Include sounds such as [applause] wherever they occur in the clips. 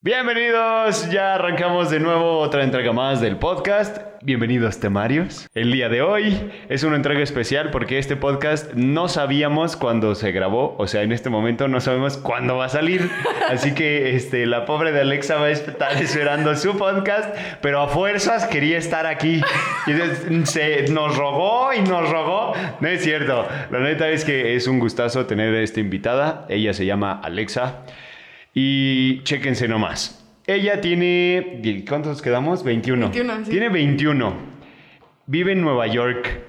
Bienvenidos, ya arrancamos de nuevo otra entrega más del podcast. Bienvenidos temarios. El día de hoy es una entrega especial porque este podcast no sabíamos cuándo se grabó, o sea, en este momento no sabemos cuándo va a salir. [laughs] Así que este, la pobre de Alexa va a estar esperando su podcast, pero a fuerzas quería estar aquí. Y se nos rogó y nos rogó. No es cierto. La neta es que es un gustazo tener a esta invitada. Ella se llama Alexa. Y chéquense nomás. Ella tiene. ¿Cuántos quedamos? 21. 21, sí. Tiene 21. Vive en Nueva York.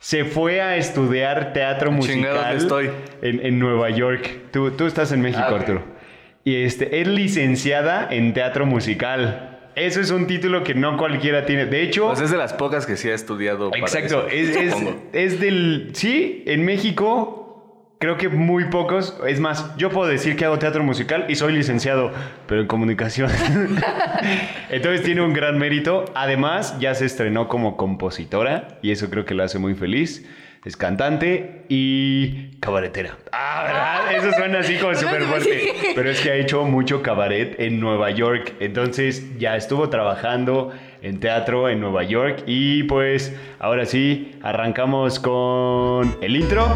Se fue a estudiar teatro Chingada, musical ¿dónde estoy? En, en Nueva York. Tú, tú estás en México, Ah, ok. Arturo. Y este, es licenciada en teatro musical. Eso es un título que no cualquiera tiene. De hecho, Pues es de las pocas que sí ha estudiado. para Exacto, eso, es, es, es del... Sí, en México creo que muy pocos. Es más, yo puedo decir que hago teatro musical y soy licenciado, pero en comunicación. [laughs] Entonces tiene un gran mérito. Además, ya se estrenó como compositora y eso creo que la hace muy feliz. Es cantante y cabaretera. Ah, ¿verdad? [laughs] Eso suena así como súper fuerte. Pero es que ha hecho mucho cabaret en Nueva York. Entonces ya estuvo trabajando en teatro en Nueva York. Y pues ahora sí, arrancamos con el intro.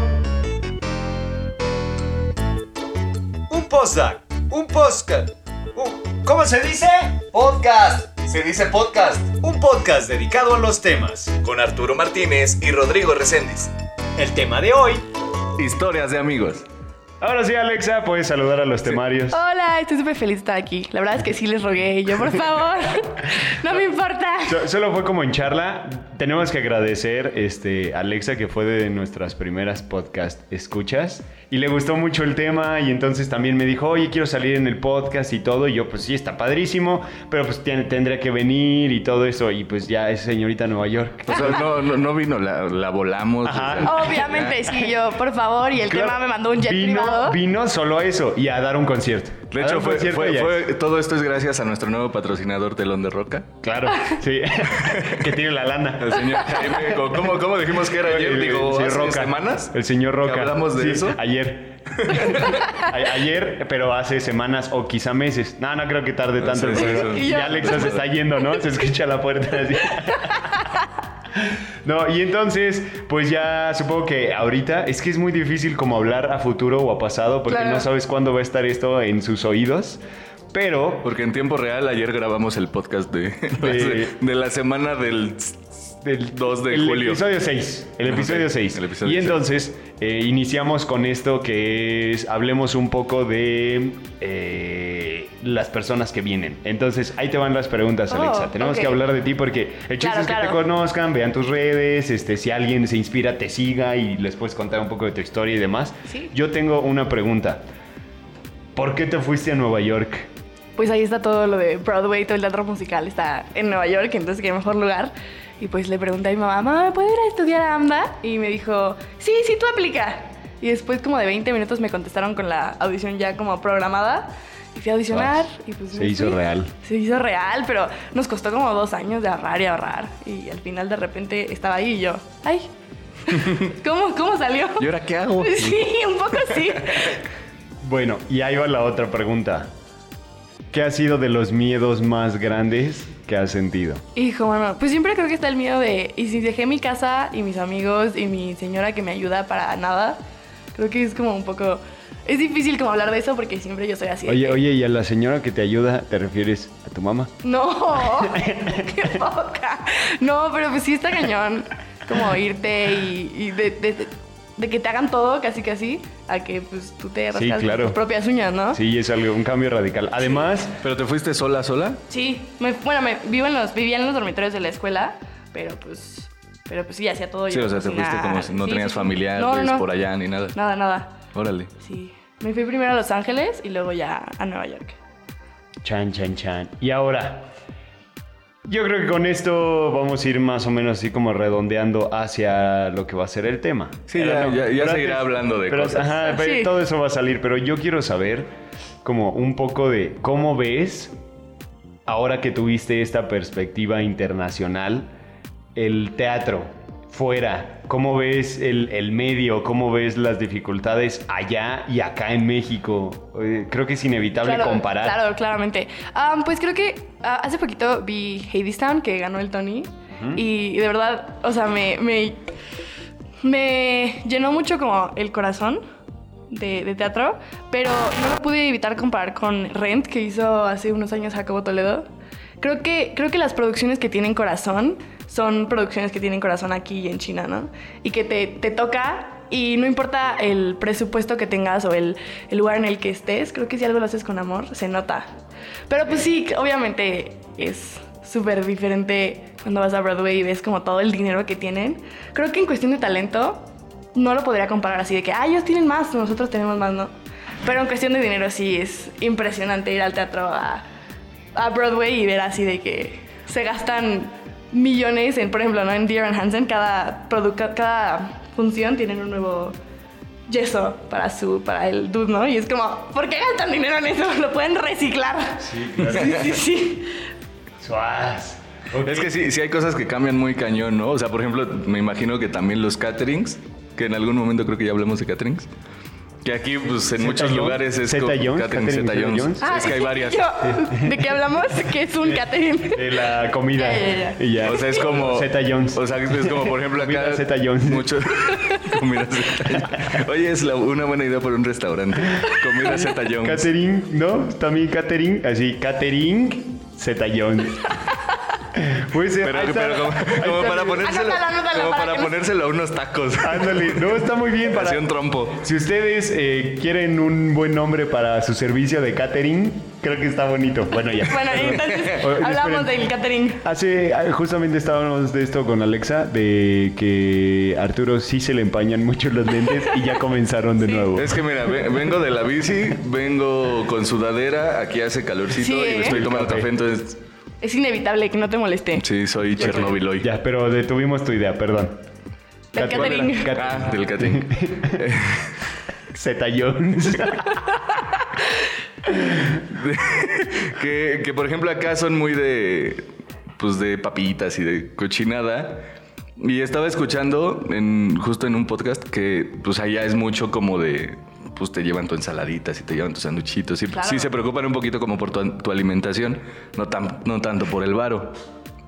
Postdoc, un podcast. un- ¿Cómo se dice? Podcast. Se dice podcast. Un podcast dedicado a los temas. Con Arturo Martínez y Rodrigo Reséndiz. El tema de hoy. Historias de amigos. Ahora sí, Alexa, puedes saludar a los temarios. Hola, estoy súper feliz de estar aquí. La verdad es que sí les rogué. Yo, por favor, [laughs] no me importa. So- Solo fue como en charla. Tenemos que agradecer este, a Alexa, que fue de nuestras primeras podcast escuchas. Y le gustó mucho el tema. Y entonces también me dijo, oye, quiero salir en el podcast y todo. Y yo, pues sí, está padrísimo. Pero pues tiene- tendría que venir y todo eso. Y pues ya es señorita Nueva York. O sea, no, no, no vino, la, la volamos. Ajá. o sea, Obviamente, sí, yo, por favor. Y el Claro, tema me mandó un jet vino, privado. Vino solo a eso y a dar un concierto. De hecho, fue, fue- fue- todo esto es gracias a nuestro nuevo patrocinador Telón de Roca. Claro, sí. [laughs] que tiene la lana. El señor Jaime, ¿cómo, cómo dijimos que era ayer? El- Digo, el ¿hace Roca. semanas? El señor Roca. ¿Que hablamos de Sí, eso? Ayer. [laughs] Ayer, pero hace semanas o quizá meses. No, no creo que tarde tanto. Sí, sí, pero sí. Y ya Alexa se está yendo, ¿no? Se escucha la puerta así. [laughs] No, y entonces, pues ya supongo que ahorita es que es muy difícil como hablar a futuro o a pasado porque Claro. no sabes cuándo va a estar esto en sus oídos. Pero Porque en tiempo real ayer grabamos el podcast de, de, [laughs] de la semana del, del 2 de el julio. episodio 6. El Ok, episodio 6. el episodio y seis. entonces eh, iniciamos con esto que es, hablemos un poco de eh, las personas que vienen. Entonces, ahí te van las preguntas, Oh, Alexa. Tenemos que hablar de ti porque el chiste Claro, es que te conozcan, vean tus redes, este, si alguien se inspira, te siga y les puedes contar un poco de tu historia y demás. Sí. Yo tengo una pregunta. ¿Por qué te fuiste a Nueva York? Pues ahí está todo lo de Broadway, todo el teatro musical está en Nueva York, entonces qué mejor lugar. Y pues le pregunté a mi mamá, mamá, ¿me puedo ir a estudiar a AMDA? Y me dijo, sí, sí, tú aplica. Y después como de 20 minutos me contestaron con la audición ya como programada. Y fui a audicionar y pues Se hizo fui. real. Se hizo real, pero nos costó como dos años de ahorrar y ahorrar. Y al final de repente estaba ahí y yo, ay, [laughs] ¿cómo, cómo salió? ¿Y ahora qué hago? [laughs] Sí, un poco sí. [laughs] Bueno, y ahí va la otra pregunta. ¿Qué ha sido de los miedos más grandes que has sentido? Hijo, bueno, pues siempre creo que está el miedo de, y si dejé mi casa y mis amigos y mi señora que me ayuda para nada, creo que es como un poco, es difícil como hablar de eso porque siempre yo soy así. Oye, que, oye, ¿y a la señora que te ayuda te refieres a tu mamá? No, [laughs] qué poca. No, pero pues sí está cañón, como irte y, y de, de- de- de que te hagan todo casi casi, a que pues tú te Sí, rascas claro. tus propias uñas, ¿no? Sí, es algo, un cambio radical. Además, ¿Pero te fuiste sola, sola? Sí, me- bueno, me, vivo en los, vivía en los dormitorios de la escuela, pero pues, pero pues sí, hacía todo Sí, yo. o sea, te fuiste como si no Sí, tenías familiares no. por allá ni nada. Nada, nada. Órale. Sí. Me fui primero a Los Ángeles y luego ya a Nueva York. chan, chan, chan. Y ahora, yo creo que con esto vamos a ir más o menos así como redondeando hacia lo que va a ser el tema. Sí, ya- no, ya- ya pero seguirá hablando de pero- cosas. Ajá, pero Sí. todo eso va a salir, pero yo quiero saber como un poco de cómo ves ahora que tuviste esta perspectiva internacional el teatro fuera, ¿cómo ves el, el medio? ¿Cómo ves las dificultades allá y acá en México? Eh, Creo que es inevitable Claro, comparar. Claro, claramente. Ah, pues creo que ah, hace poquito vi Hadestown, que ganó el Tony. Y de verdad, o sea, me, me, me llenó mucho como el corazón de, de teatro. Pero no lo pude evitar comparar con Rent, que hizo hace unos años Jacobo Toledo. Creo que, creo que las producciones que tienen corazón son producciones que tienen corazón aquí y en China, ¿no? Y que te, te toca y no importa el presupuesto que tengas o el, el lugar en el que estés, creo que si algo lo haces con amor, se nota. Pero pues sí, obviamente es súper diferente cuando vas a Broadway y ves como todo el dinero que tienen. Creo que en cuestión de talento no lo podría comparar así de que, ah, ellos tienen más, nosotros tenemos más, ¿no? Pero en cuestión de dinero sí es impresionante ir al teatro a, a Broadway y ver así de que se gastan millones en, por ejemplo, ¿no? En Dear and Hansen, cada, cada función tienen un nuevo yeso para su para el dude, ¿no? Y es como, ¿por qué gastan dinero en eso? [laughs] Lo pueden reciclar. Sí, claro. Sí, sí, sí. Suaz. Es que sí, sí hay cosas que cambian muy cañón, ¿no? O sea, por ejemplo, me imagino que también los caterings, que en algún momento creo que ya hablamos de caterings. Que aquí, pues, en Zeta muchos Jones, lugares es Zeta Jones, catering catering Zeta Zeta Jones. Jones. Ah, es que hay [laughs] varias. yo- ¿De qué hablamos? Que es un catering. De la comida. [laughs] Y ya. O sea, es como. Zeta Jones. O sea, es como, por ejemplo, acá. Comida Zeta Jones. Mucho. [laughs] comida Zeta Jones. Oye, es la- una buena idea para un restaurante. Comida Zeta Jones. Catering, ¿no? También catering, así, catering Zeta Jones. Puede ser. Pero, ahí está, pero como, para ponérselo, como para para que no- ponérselo a unos tacos. Ándale, no, está muy bien para... Un trompo. Si ustedes eh, quieren un buen nombre para su servicio de catering, creo que está bonito. Bueno, ya. Bueno, entonces [laughs] Oye, hablamos esperen. del catering. Hace, ah, justamente estábamos de esto con Alexa, de que a Arturo sí se le empañan mucho los lentes y ya comenzaron de nuevo. Es que mira, ve- vengo de la bici, vengo con sudadera, aquí hace calorcito Sí, y me ¿eh? estoy tomando Café. café, entonces Es inevitable que no te moleste. sí, soy Chernobyl hoy. Ya, pero detuvimos tu idea, perdón. Del Cat- catering. Cat- Ah, del catering. [laughs] Zeta Jones. [laughs] que, que, por ejemplo acá son muy de pues de papitas y de cochinada. Y estaba escuchando en, justo en un podcast que pues allá es mucho como de pues te llevan tu ensaladitas y te llevan tus sanduchitos. Y Claro. sí se preocupan un poquito como por tu, tu alimentación, no, tan, no tanto por el varo.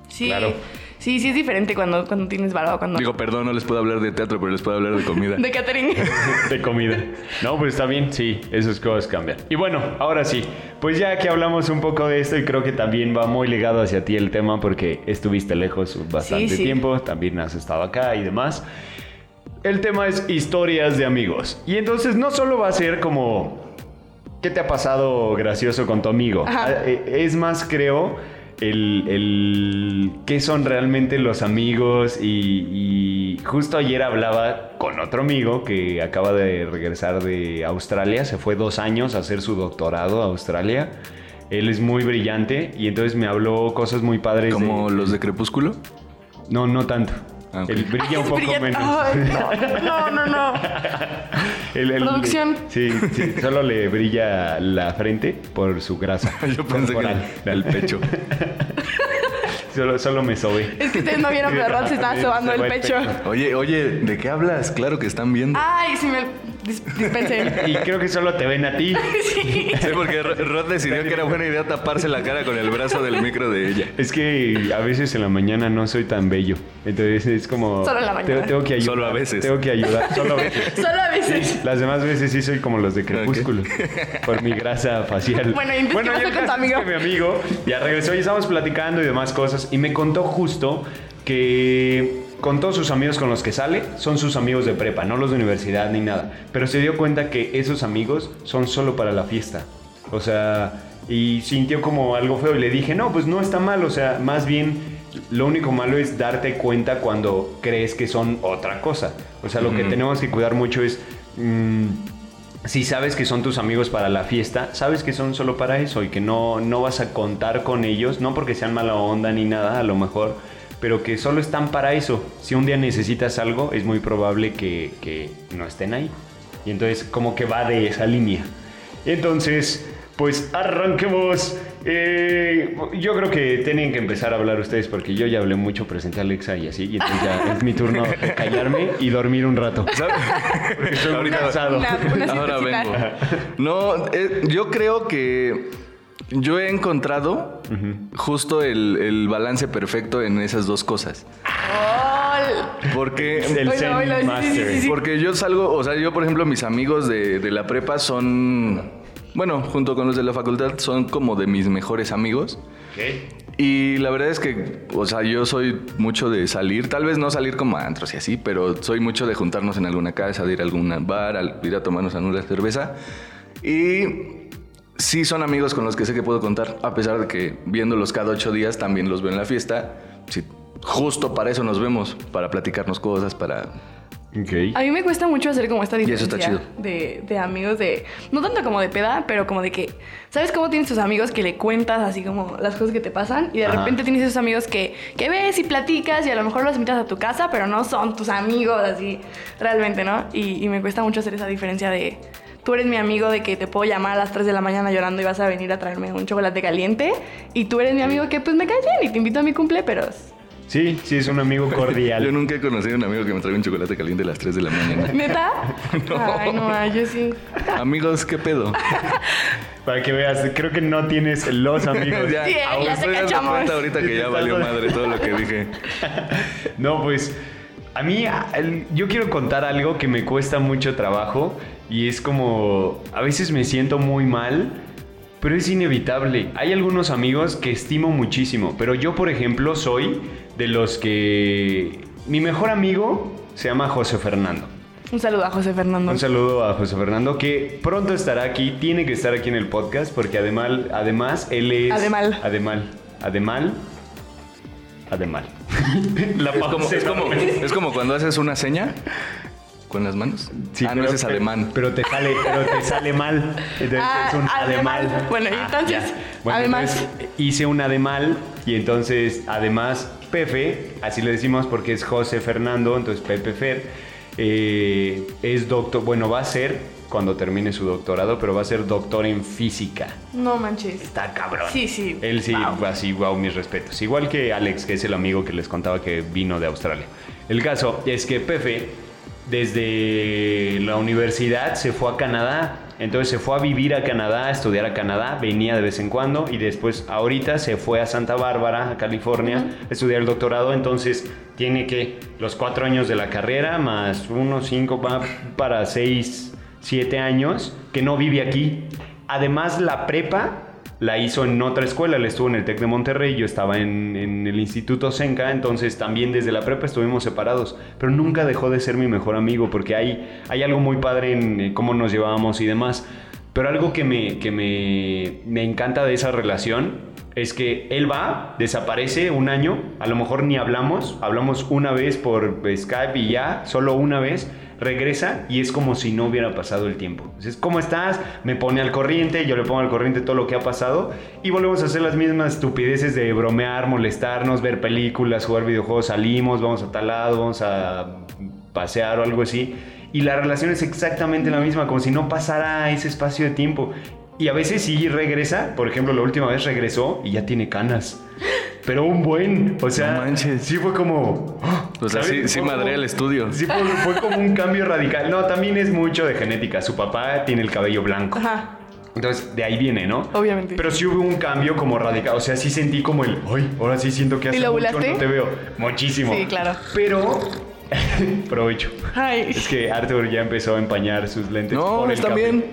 Sí. Claro. Sí, sí es diferente cuando, cuando tienes barba, cuando... Digo, perdón, no les puedo hablar de teatro, pero les puedo hablar de comida. [laughs] de catering. [laughs] de comida. No, pues está bien, sí, esas cosas cambian. Y bueno, ahora sí, pues ya que hablamos un poco de esto y creo que también va muy ligado hacia ti el tema porque estuviste lejos bastante Sí, sí. tiempo, también has estado acá y demás. El tema es historias de amigos. Y entonces no solo va a ser como ¿qué te ha pasado gracioso con tu amigo? Ajá. Ah, eh, Es más, creo, el, el qué son realmente los amigos y, y justo ayer hablaba con otro amigo que acaba de regresar de Australia, se fue dos años a hacer su doctorado a Australia. Él es muy brillante y entonces me habló cosas muy padres. Como de- los de Crepúsculo. No, no tanto. Ah, ok. Él brilla un Ay, [laughs] poco brilla- menos. Ay, no, no, no, no. [laughs] El- el- Producción. Sí, sí, solo le brilla la frente por su grasa. [laughs] Yo pensé que era el pecho. Solo, solo me sobe. Es que ustedes no vieron, pero Rod se estaba sobando el pecho. Oye, oye, ¿de qué hablas? Claro que están viendo. Ay, sí me dispensen. [laughs] Y creo que solo te ven a ti. [laughs] Sí. Sí, porque Ro- Rod decidió que era buena idea taparse la cara con el brazo del micro de ella. Es que a veces en la mañana no soy tan bello. Entonces es como. Solo en la mañana. Tengo, tengo que ayudar. Solo a veces. Tengo que ayudar. [laughs] Solo a veces. Solo a veces. Las demás veces sí soy como los de Crepúsculo. Por mi grasa facial. Bueno, ¿y pasó el con tu es amigo? que mi amigo ya regresó y estábamos platicando y demás cosas. Y me contó justo que con todos sus amigos con los que sale son sus amigos de prepa, no los de universidad ni nada. Pero se dio cuenta que esos amigos son solo para la fiesta. O sea, y sintió como algo feo y le dije, no, pues no está mal. O sea, más bien lo único malo es darte cuenta cuando crees que son otra cosa. O sea, lo que tenemos que cuidar mucho es... mm, si sabes que son tus amigos para la fiesta, sabes que son solo para eso y que no, no vas a contar con ellos, no porque sean mala onda ni nada, a lo mejor, pero que solo están para eso. Si un día necesitas algo, es muy probable que, que no estén ahí. Y entonces como que va de esa línea. Entonces, pues arranquemos eh, yo creo que tienen que empezar a hablar ustedes porque yo ya hablé mucho, presenté a Alexa y así, y entonces ya es mi turno de callarme y dormir un rato. ¿Sabes? [laughs] Porque estoy muy cansado. Una- una Ahora vengo. No, eh, yo creo que yo he encontrado justo el, el balance perfecto en esas dos cosas. Porque El sí, sí, sí, sí. Porque yo salgo, o sea, yo por ejemplo, mis amigos de, de la prepa son, bueno, junto con los de la facultad, son como de mis mejores amigos. Y la verdad es que, o sea, yo soy mucho de salir, tal vez no salir como a antros y así, pero soy mucho de juntarnos en alguna casa, de ir a algún bar, al- ir a tomarnos alguna cerveza. Y sí son amigos con los que sé que puedo contar, a pesar de que viéndolos cada ocho días también los veo en la fiesta. Sí, justo para eso nos vemos, para platicarnos cosas, para Ok. A mí me cuesta mucho hacer como esta Y diferencia eso está chido. De, de amigos de... No tanto como de peda, pero como de que... ¿Sabes cómo tienes tus amigos que le cuentas así como las cosas que te pasan? Y de Ajá. repente tienes esos amigos que, que ves y platicas y a lo mejor los invitas a tu casa, pero no son tus amigos así realmente, ¿no? Y, y me cuesta mucho hacer esa diferencia de... Tú eres mi amigo de que te puedo llamar a las 3 de la mañana llorando y vas a venir a traerme un chocolate caliente. Y tú eres mi amigo que pues me caes bien y te invito a mi cumple, pero... Sí, sí, es un amigo [laughs] cordial. Yo nunca he conocido a un amigo que me traiga un chocolate caliente a las 3 de la mañana. [laughs] ¿Neta? [laughs] Ay, no, ay, yo sí. Amigos, ¿qué pedo? Para que veas, creo que no tienes los amigos. ya, Sí, te cachamos. ahorita que ya valió madre todo lo que dije. No, pues a mí yo quiero contar algo que me cuesta mucho trabajo y es como a veces me siento muy mal, pero es inevitable. Hay algunos amigos que estimo muchísimo, pero yo por ejemplo soy de los que mi mejor amigo se llama José Fernando. Un saludo a José Fernando. Un saludo a José Fernando que pronto estará aquí, tiene que estar aquí en el podcast porque además, además él es... Ademal. Ademal. Ademal. Ademal. La Es como, es, como, enorme. es como cuando haces una seña con las manos. Sí, ah, no, pero- ese es ademán. Pero te sale, pero te sale mal. Entonces Ah, es un ademal. ademal. Bueno, y Ah, entonces. Bueno, además. entonces, hice un ademal y entonces además Pepe, así le decimos porque es José Fernando, entonces Pepe Fer, eh, es doctor, bueno, va a ser cuando termine su doctorado, pero va a ser doctor en física. No manches. Está cabrón. Sí, sí. Él sí, Wow. así, wow, mis respetos. Igual que Alex, que es el amigo que les contaba que vino de Australia. El caso es que Pepe, desde la universidad, se fue a Canadá. Entonces se fue a vivir a Canadá, a estudiar a Canadá, venía de vez en cuando y después ahorita se fue a Santa Bárbara, a California, a estudiar el doctorado. Entonces tiene que los cuatro años de la carrera más uno, cinco, va para seis, siete años que no vive aquí. Además la prepa la hizo en otra escuela, él estuvo en el TEC de Monterrey, yo estaba en, en el Instituto Senca, entonces también desde la prepa estuvimos separados, pero nunca dejó de ser mi mejor amigo porque hay, hay algo muy padre en eh, cómo nos llevábamos y demás. Pero algo que me, que me, me encanta de esa relación es que él va, desaparece un año, a lo mejor ni hablamos, hablamos una vez por Skype y ya, solo una vez, regresa y es como si no hubiera pasado el tiempo. Entonces, ¿cómo estás? Me pone al corriente, yo le pongo al corriente todo lo que ha pasado y volvemos a hacer las mismas estupideces de bromear, molestarnos, ver películas, jugar videojuegos, salimos, vamos a tal lado, vamos a pasear o algo así. Y la relación es exactamente la misma, como si no pasara ese espacio de tiempo. Y a veces sí regresa, por ejemplo, la última vez regresó y ya tiene canas. Pero un buen, o sea, No manches. sí fue como... O sea, ¿sabes? sí, sí como- el estudio. Sí, fue, fue como un cambio radical. No, también es mucho de genética. Su papá tiene el cabello blanco. Ajá. Entonces, de ahí viene, ¿no? Obviamente. Pero sí hubo un cambio como radical. O sea, sí sentí como el, ay, ahora sí siento que hace lo mucho no te veo. Muchísimo. Sí, claro. Pero, [laughs] provecho. Ay. Es que Arthur ya empezó a empañar sus lentes No, por el está café. bien.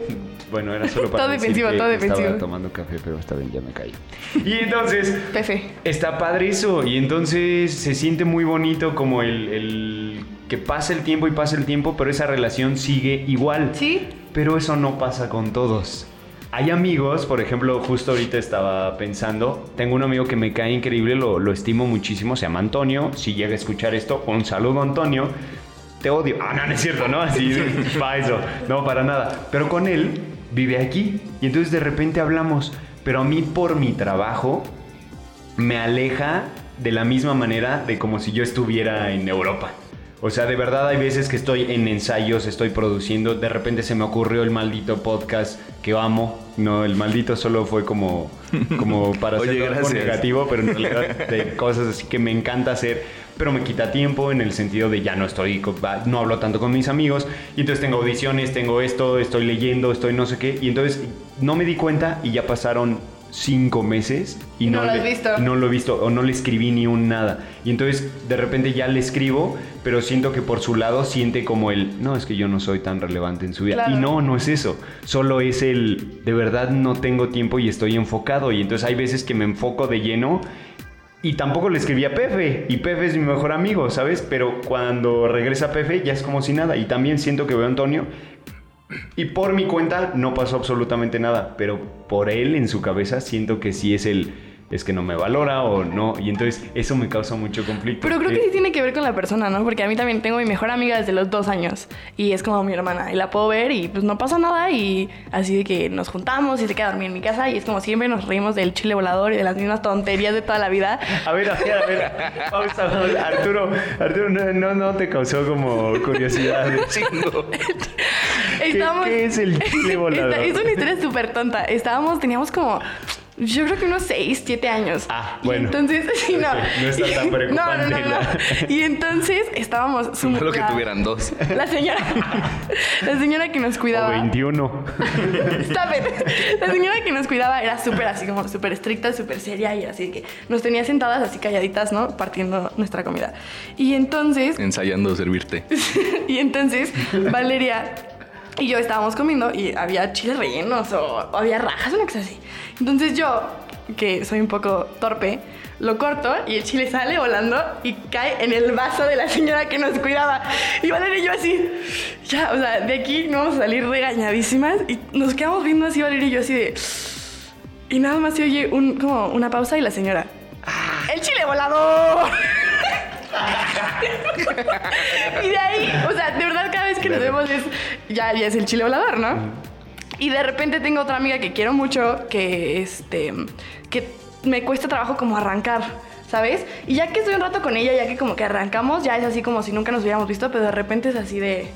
Bueno, era solo [laughs] para Todo decir defensivo, que todo Estaba defensivo. tomando café, pero está bien, ya me caí. [laughs] Y entonces, Pefe. Está padre eso y entonces se siente muy bonito como el, el que pasa el tiempo y pasa el tiempo, pero esa relación sigue igual. Sí. Pero eso no pasa con todos. Hay amigos, por ejemplo, justo ahorita estaba pensando, tengo un amigo que me cae increíble, lo, estimo muchísimo, se llama Antonio, si llega a escuchar esto, un saludo Antonio, te odio. Ah, no, no es cierto, ¿no? [laughs] Así, para eso, no, para nada. Pero con él vive aquí y entonces de repente hablamos, pero a mí por mi trabajo me aleja de la misma manera de como si yo estuviera en Europa. O sea, de verdad hay veces que estoy en ensayos, estoy produciendo, de repente se me ocurrió el maldito podcast que amo. No, el maldito solo fue como, como [laughs] para hacer algo negativo, pero en realidad de cosas así que me encanta hacer, pero me quita tiempo en el sentido de ya no estoy, no hablo tanto con mis amigos, y entonces tengo audiciones, tengo esto, estoy leyendo, estoy no sé qué, y entonces no me di cuenta y ya pasaron cinco meses y No lo has le- visto. no lo he visto o no le escribí ni un nada. Y entonces de repente ya le escribo, pero siento que por su lado siente como el, no, es que yo no soy tan relevante en su vida. Claro. Y no, no es eso. Solo es el, de verdad no tengo tiempo y estoy enfocado. Y entonces hay veces que me enfoco de lleno. Y tampoco le escribí a Pepe. Y Pepe es mi mejor amigo, ¿sabes? Pero cuando regresa Pepe ya es como si nada. Y también siento que veo a Antonio. Y por mi cuenta no pasó absolutamente nada, pero por él en su cabeza siento que sí es el es que no me valora o no y entonces eso me causa mucho conflicto. Pero creo que Eh, sí tiene que ver con la persona, ¿no? Porque a mí también tengo mi mejor amiga desde los dos años y es como mi hermana y la puedo ver y pues no pasa nada y así de que nos juntamos y se queda a dormir en mi casa y es como siempre nos reímos del chile volador y de las mismas tonterías de toda la vida. A ver, a ver, a ver. Pausa. Arturo, Arturo, no, no, no te causó como curiosidad. [laughs] Chingo. Qué es el chile [laughs] volador? Es una historia súper tonta. Estábamos, teníamos como... Yo creo que unos 6, 7 años. Ah, Y bueno. entonces, [laughs] sí, no. No está tan Y- [laughs] preocupante No, no, no, no. Y entonces estábamos... su- Malo que tuvieran dos. [laughs] La señora... La señora que nos O cuidaba... 21. Stop it. La señora que nos cuidaba era súper así, como súper estricta, súper seria y así que nos tenía sentadas así calladitas, ¿no? Partiendo nuestra comida. Y entonces, Ensayando servirte. y entonces Valeria y yo estábamos comiendo y había chiles rellenos o, o había rajas, una cosa así. Entonces yo, que soy un poco torpe, lo corto y el chile sale volando y cae en el vaso de la señora que nos cuidaba. Y Valeria y yo así, ya, o sea, de aquí no vamos a salir regañadísimas y nos quedamos viendo así Valeria y yo así de... Y nada más se oye un, como una pausa y la señora, ¡el chile volador! [laughs] y de ahí, o sea, de verdad cada vez que nos vemos es, ya, ya es el chile volador, ¿no? Y de repente tengo otra amiga que quiero mucho, que este, que me cuesta trabajo como arrancar, ¿sabes? Y ya que estoy un rato con ella, ya que como que arrancamos, ya es así como si nunca nos hubiéramos visto, pero de repente es así de...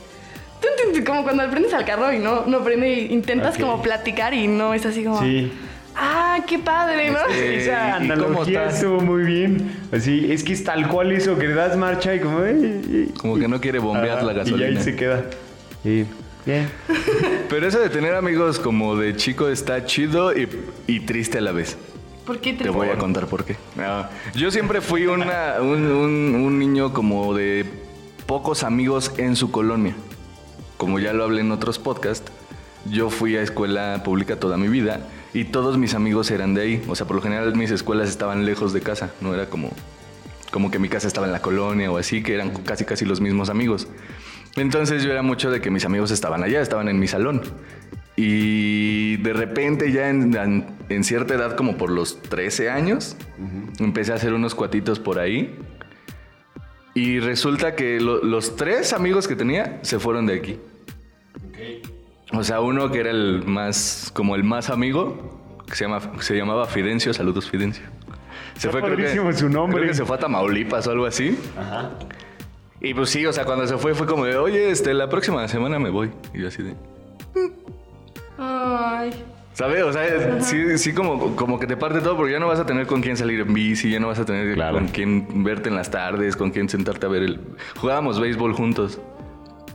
Como cuando prendes al carro y no, no prende intentas como platicar y no es así como... Sí. Ah, qué padre, ¿no? Este, [laughs] Esa ¿y cómo analogía estuvo muy bien. Así, es que es tal cual eso, que le das marcha y como... "Ey, ey". Como que no quiere bombear la gasolina. Y ahí se queda. Y, bien. [laughs] Pero eso de tener amigos como de chico está chido y, y triste a la vez. ¿Por qué Te voy a contar por qué. Ah, yo siempre fui una- un, un- un niño como de pocos amigos en su colonia. Como ya lo hablé en otros podcasts, yo fui a escuela pública toda mi vida y todos mis amigos eran de ahí. O sea, por lo general mis escuelas estaban lejos de casa. No era como, como que mi casa estaba en la colonia o así, que eran casi casi los mismos amigos. Entonces yo era mucho de que mis amigos estaban allá, estaban en mi salón. Y de repente ya en, en- en cierta edad, como por los 13 años, empecé a hacer unos cuatitos por ahí. Y resulta que lo- los tres amigos que tenía se fueron de aquí. O sea, uno que era el más, como el más amigo, que se, llama, se llamaba Fidencio, saludos Fidencio. Se Está padrísimo su nombre. Creo que se fue a Tamaulipas o algo así. Ajá. Y pues sí, o sea, cuando se fue fue como de, oye, este, la próxima semana me voy. Y yo así de, Ay. ¿sabes? O sea, sí, sí como, como que te parte todo porque ya no vas a tener con quién salir en bici, ya no vas a tener Claro. con quién verte en las tardes, con quién sentarte a ver el... Jugábamos béisbol juntos.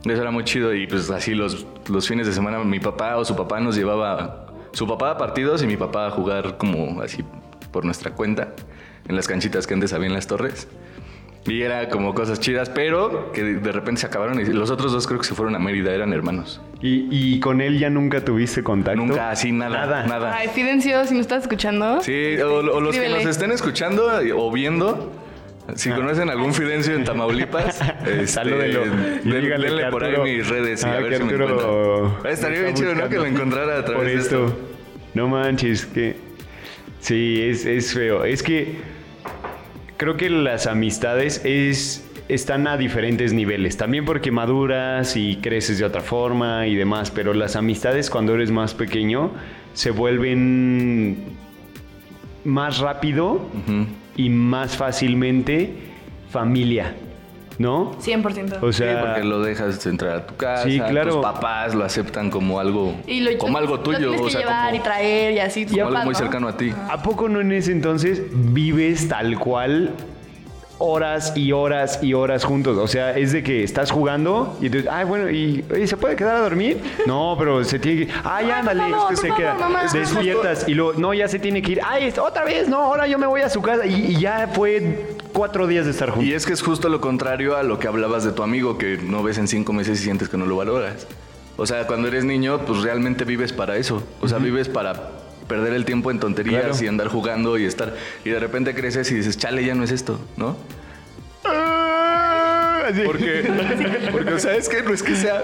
Eso era muy chido y pues así los, los fines de semana mi papá o su papá nos llevaba... Su papá a partidos y mi papá a jugar como así por nuestra cuenta en las canchitas que antes había en las torres. Y era como cosas chidas, pero que de repente se acabaron y los otros dos creo que se fueron a Mérida, eran hermanos. ¿Y, y con él ya nunca tuviste contacto? Nunca así, nada, Nada. nada. Ay, Fidencio, si nos estás escuchando. Sí, o, o los que nos estén escuchando o viendo, si conocen algún Fidencio en Tamaulipas, [laughs] este, Salúdenlo. Díganle denle por ahí mis redes y Ah, a ver si me encuentran. Estaría bien chido, ¿no? Que lo encontrara a través Por de esto. esto. No manches, que... Sí, es, es feo. Es que creo que las amistades es, están a diferentes niveles. También porque maduras y creces de otra forma y demás. Pero las amistades cuando eres más pequeño se vuelven más rápido Ujú. Y más fácilmente familia. ¿no? 100%. O Sí, sea, porque lo dejas entrar a tu casa. Sí, claro. Tus papás lo aceptan como algo, y lo, como algo lo tuyo. tienes o que sea, llevar como, y traer y así. como algo muy ¿no? cercano a ti. ¿a poco no en ese entonces vives tal cual horas y horas y horas juntos? O sea, es de que estás jugando y entonces, ay, bueno, ¿y oye, se puede quedar a dormir? No, pero se tiene que, ay, Ay, ándale, es que se queda. Despiertas y luego, no, ya se tiene que ir. Ay, otra vez, no, ahora yo me voy a su casa y, y ya fue cuatro días de estar juntos. Y es que es justo lo contrario a lo que hablabas de tu amigo que no ves en cinco meses y sientes que no lo valoras. O sea, cuando eres niño, pues realmente vives para eso. O sea, vives para perder el tiempo en tonterías Claro. y andar jugando y estar. Y de repente creces y dices, chale, ya no es esto, ¿no? Porque, porque o sea, es que no es que sea.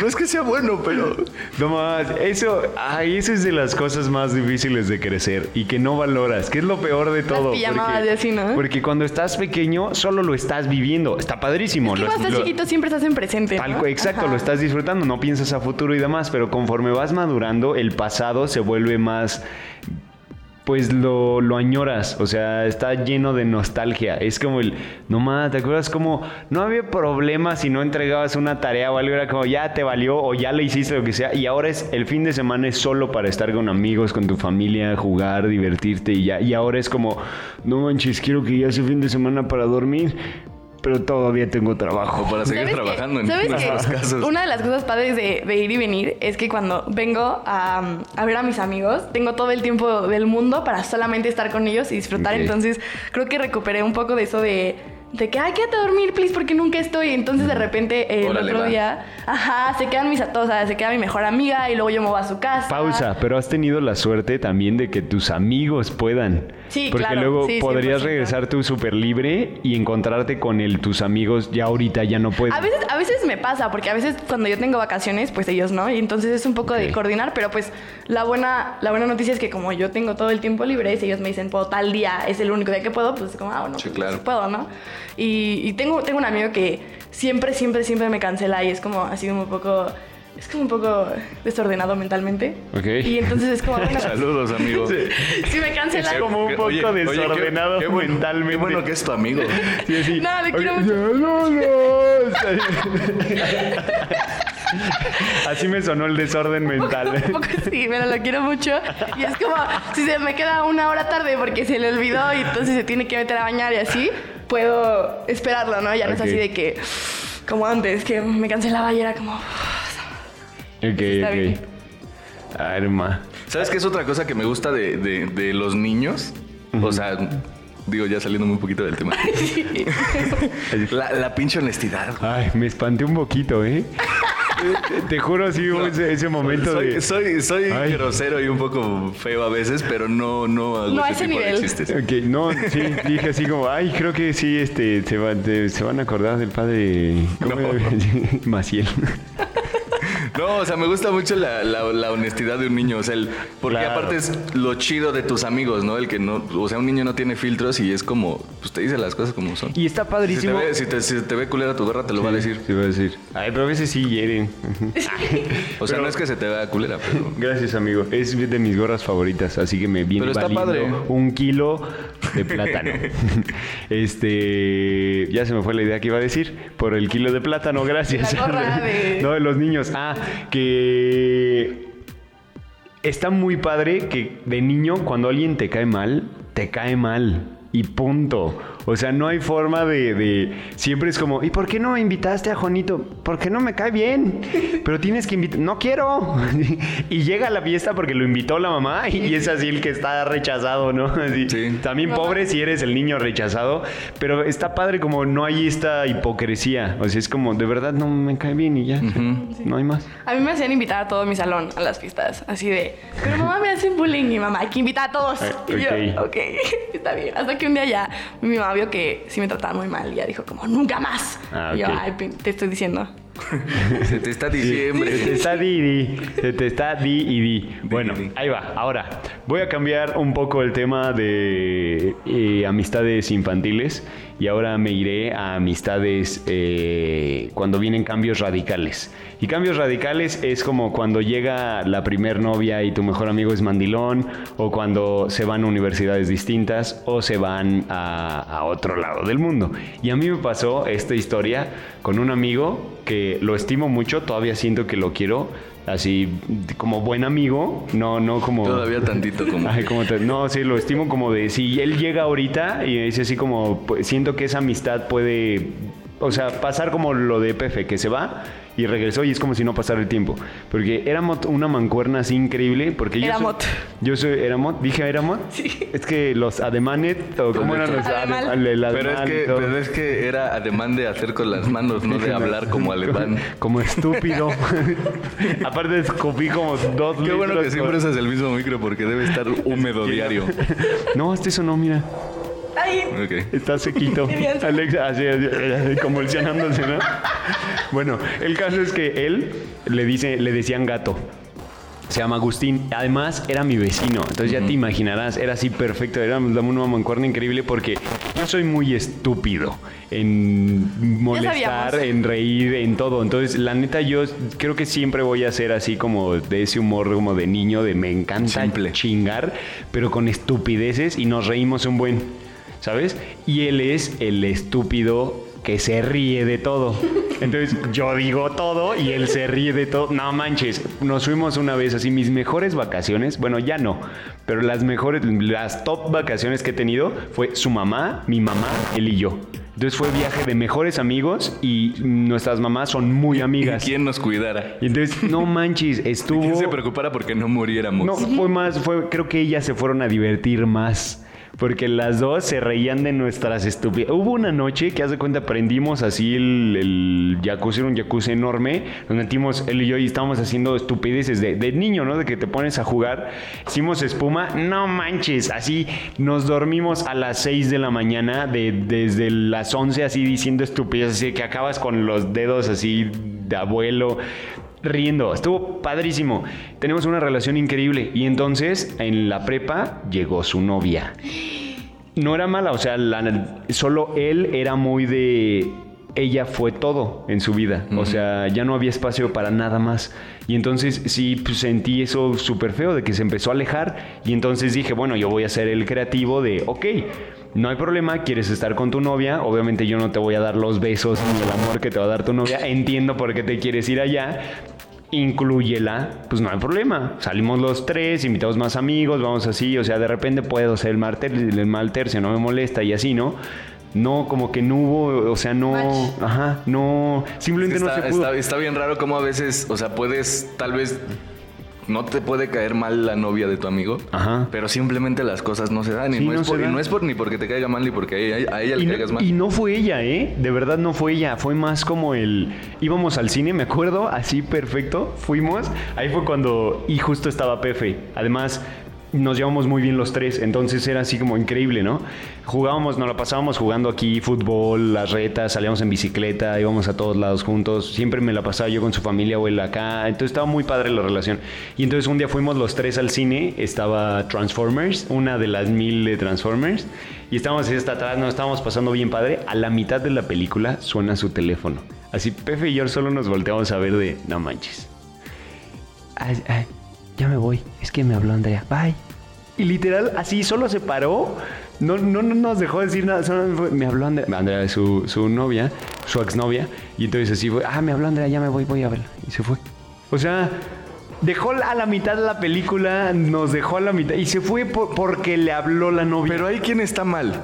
No es que sea bueno, pero. No más, eso, ay, eso es de las cosas más difíciles de crecer y que no valoras, que es lo peor de todo. pijamadas y así, ¿no? Porque cuando estás pequeño solo lo estás viviendo, está padrísimo. Es que lo- cuando estás lo- chiquito siempre estás en presente. Tal ¿no? cual, exacto, Ajá. lo estás disfrutando, no piensas a futuro y demás, pero conforme vas madurando, el pasado se vuelve más, pues lo, lo añoras, o sea, está lleno de nostalgia. Es como el, no más, ¿te acuerdas como no había problema si no entregabas una tarea o algo? Era como ya te valió o ya le hiciste lo que sea. Y ahora es el fin de semana es solo para estar con amigos, con tu familia, jugar, divertirte y ya. Y ahora es como, no manches, quiero que ya sea fin de semana para dormir, pero todavía tengo trabajo. O para seguir trabajando en ¿Sabes nuestros qué? casos. Una de las cosas padres de, de ir y venir es que cuando vengo a, a ver a mis amigos, tengo todo el tiempo del mundo para solamente estar con ellos y disfrutar. Entonces, creo que recuperé un poco de eso de, de que, ay, quédate a dormir, please, porque nunca estoy. Entonces, de repente, eh, el Órale, otro va. día, ajá, se quedan mis o sea, se queda mi mejor amiga y luego yo me voy a su casa. Pausa, pero has tenido la suerte también de que tus amigos puedan. Sí, Porque claro, luego sí, podrías 100%. regresar tú súper libre y encontrarte con el, tus amigos ya ahorita ya no pueden. A veces, a veces me pasa, porque a veces cuando yo tengo vacaciones, pues ellos no, y entonces es un poco de coordinar, pero pues la buena, la buena noticia es que como yo tengo todo el tiempo libre, si ellos me dicen, puedo tal día, es el único día que puedo, pues como, ah, bueno, Sí, pues, claro. sí puedo, ¿no? Y, y tengo, tengo un amigo que siempre, siempre, siempre me cancela y es como así como un poco, es como un poco desordenado mentalmente. Ok. Y entonces es como, [laughs] bueno, Saludos, amigo. si me cancela... Es como un poco Oye, oye, qué- desordenado qué bueno- mentalmente. Qué bueno que es tu amigo. [laughs] Sí, sí. No, le quiero mucho. saludos. [laughs] Así me sonó el desorden mental. Un poco sí, pero lo quiero mucho. Y es como, si se me queda una hora tarde porque se le olvidó y entonces se tiene que meter a bañar y así, puedo esperarlo, ¿no? Ya no Ok. es así de que, como antes, que me cancelaba y era como... Ok, Está bien. ok. Arma. ¿Sabes qué es otra cosa que me gusta de, de- de los niños? O sea, digo, ya saliendo un poquito del tema. [laughs] La, la pinche honestidad. Ay, me espanté un poquito, ¿eh? te, juro, sí hubo ese, ese momento soy, de... soy, soy Ay. grosero y un poco feo a veces, pero no, no hago No a ese ese tipo de nivel. chistes. Ok, no, sí, dije así como, ay, creo que sí, este, se, va- de- se van a acordar del padre ¿cómo No. [laughs] Maciel. No, o sea, me gusta mucho la, la- la honestidad de un niño. O sea, el- porque Claro. aparte es lo chido de tus amigos, ¿no? El que no, o sea, un niño no tiene filtros y es como, pues te dice las cosas como son. Y está Si te, padrísimo. ve, si, te, si te ve culera tu gorra, te lo va a decir. Sí, va a decir. Ay, pero a veces sí hieren. [laughs] O sea, no es que se te vea culera, pero. [laughs] Gracias, amigo. Es de mis gorras favoritas, así que me viene Pero está valiendo padre. un kilo de plátano. [laughs] este, ya se me fue la idea que iba a decir. Por el kilo de plátano, gracias. La gorra de- No, de los niños. Ah, que está muy padre que de niño cuando alguien te cae mal, te cae mal. Y punto. O sea, no hay forma de, de- Siempre es como, ¿y por qué no me invitaste a Juanito? Porque no me cae bien. Pero tienes que invitar. No quiero. [laughs] y llega a la fiesta porque lo invitó la mamá y es así el que está rechazado, ¿no? Así. Sí. También pobre si eres el niño rechazado. Pero está padre como no hay esta hipocresía. O sea, es como, de verdad no me cae bien y ya. No hay más. A mí me hacían invitar a todo mi salón a las fiestas, así de, pero mamá me hacen bullying y mamá, hay que invitar a todos. Eh, Y yo, ok, [laughs] está bien. Hasta que un día ya mi mamá vio que sí me trataba muy mal y ya dijo como, nunca más. Ah, Y yo, ok. ay, pin- te estoy diciendo. [laughs] Se te está diciembre. Se te está di, di. Se te está di y di. Bueno, di. ahí va. Ahora, voy a cambiar un poco el tema de eh, amistades infantiles y ahora me iré a amistades eh, cuando vienen cambios radicales. Y cambios radicales es como cuando llega la primer novia y tu mejor amigo es mandilón, o cuando se van a universidades distintas o se van a, a otro lado del mundo. Y a mí me pasó esta historia con un amigo que lo estimo mucho, todavía siento que lo quiero, así como buen amigo, no, no como... Todavía tantito como. [laughs] Ay, como te- no, sí, lo estimo como de si él llega ahorita y me dice así como, pues, siento que esa amistad puede, o sea, pasar como lo de Pefe, que se va y regresó y es como si no pasara el tiempo. Porque éramos una mancuerna así increíble, porque yo Eramot. soy... Yo soy Eramot, dije Eramot. Sí. Es que los ademanes, o cómo eran los Ademal. adem- el Pero es, que, todo. pero es que era ademán de hacer con las manos, no de hablar como alemán. Como estúpido. [laughs] Aparte escupí como dos Qué bueno que siempre usas el mismo micro porque debe estar húmedo [laughs] diario. No, este eso no, mira. Ay, Ok. Está sequito. [laughs] Alex, así, así, así, convulsionándose, ¿no? Bueno, el caso es que él le dice, le decían gato. Se llama Agustín. Además, era mi vecino. Entonces ya te imaginarás, era así perfecto. Era una mancuerna increíble porque yo soy muy estúpido en molestar, en reír, en todo. Entonces, la neta, yo creo que siempre voy a ser así como de ese humor como de niño, de me encanta Simple. chingar, pero con estupideces y nos reímos un buen, ¿sabes? Y él es el estúpido que se ríe de todo. Entonces yo digo todo y él se ríe de todo. No manches, nos fuimos una vez así, mis mejores vacaciones, bueno ya no, pero las mejores, las top vacaciones que he tenido fue su mamá, mi mamá, él y yo. Entonces fue viaje de mejores amigos y nuestras mamás son muy ¿Y amigas. quién nos cuidara? Y entonces, no manches, estuvo... ¿Quién se preocupara porque no muriéramos? No, fue más, fue, creo que ellas se fueron a divertir más. Porque las dos se reían de nuestras estupideces. Hubo una noche que, haz de cuenta, prendimos así el, jacuzzi, era un jacuzzi enorme, nos metimos él y yo y estábamos haciendo estupideces de, de niño, ¿no? De que te pones a jugar. Hicimos espuma, no manches, así nos dormimos a las 6 de la mañana, de, desde las 11 así diciendo estupideces, así que acabas con los dedos así de abuelo riendo. Estuvo padrísimo. Tenemos una relación increíble. Y entonces, en la prepa, llegó su novia. No era mala, o sea, la- solo él era muy de... Ella fue todo en su vida. O sea, ya no había espacio para nada más. Y entonces sí pues, sentí eso súper feo de que se empezó a alejar. Y entonces dije, bueno, yo voy a ser el creativo de, ok, no hay problema, quieres estar con tu novia. Obviamente yo no te voy a dar los besos ni el amor que te va a dar tu novia. Entiendo por qué te quieres ir allá inclúyela, pues no hay problema. Salimos los tres, invitamos más amigos, vamos así, o sea, de repente puedo ser el mal, ter- el mal tercio, no me molesta y así, ¿no? No, como que no hubo, o sea, no, Match. ajá, no, simplemente está, no se pudo. está- está bien raro cómo a veces, o sea, puedes, tal vez, no te puede caer mal la novia de tu amigo, Ajá. pero simplemente las cosas no se dan. Y, Sí, no, no es por, y dan. no es por ni porque te caiga mal ni porque a ella, a ella le caigas mal. y no fue ella, ¿eh? De verdad no fue ella. Fue más como el... Íbamos al cine, me acuerdo, así perfecto. Fuimos. Ahí fue cuando... Y justo estaba Pefe. Además, nos llevamos muy bien los tres. Entonces era así como increíble, ¿no? Jugábamos, nos la pasábamos jugando aquí fútbol, las retas, salíamos en bicicleta, íbamos a todos lados juntos. Siempre me la pasaba yo con su familia o él acá. Entonces estaba muy padre la relación. Y entonces un día fuimos los tres al cine. Estaba Transformers, una de las mil de Transformers. Y estábamos hasta atrás, nos estábamos pasando bien padre. A la mitad de la película suena su teléfono. Así Pepe y yo solo nos volteamos a ver de, no manches. Ya me voy. Es que me habló Andrea. Bye. Y literal, así solo se paró. No, no, no nos dejó decir nada. Solo fue- me habló Andrea. Andrea, su, su novia, su exnovia. Y entonces así fue. Ah, me habló Andrea, ya me voy, voy a verla. Y se fue. O sea, dejó a la mitad de la película. Nos dejó a la mitad. Y se fue por- porque le habló la novia. Pero hay quien está mal.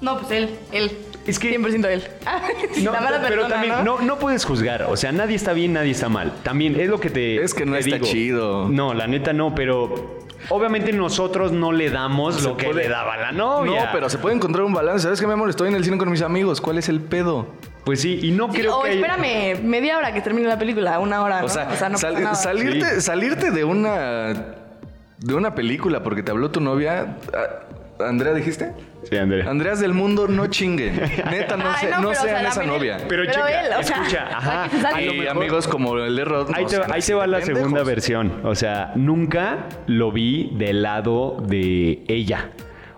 no, pues él, él. Es que- 100% él. [laughs] No, [laughs] la mala pero también ¿no? ¿no? No, puedes juzgar. O sea, nadie está bien, nadie está mal. También es lo que te. Es que no te está digo. chido. No, la neta no, pero. Obviamente nosotros no le damos Se lo que puede- le daba la novia. No, pero se puede encontrar un balance. ¿Sabes qué, mi amor? Estoy en el cine con mis amigos. ¿Cuál es el pedo? Pues sí, y no Sí, creo o que. espérame media hora que termine la película, una hora, ¿no? O sea, no sal- pasa nada. salirte, salirte de una de una película porque te habló tu novia. ¿Andrea dijiste? Sí, Andrea. Andreas del mundo no chinguen. Neta, no, Ay, sé, no, pero, o sea, sean esa novia. Pero, Pero él, o sea, escucha, [laughs] ajá. se Y amigos como el de Rod. Ahí no te, ahí te va la pendejos. segunda versión. O sea, nunca lo vi del lado de ella.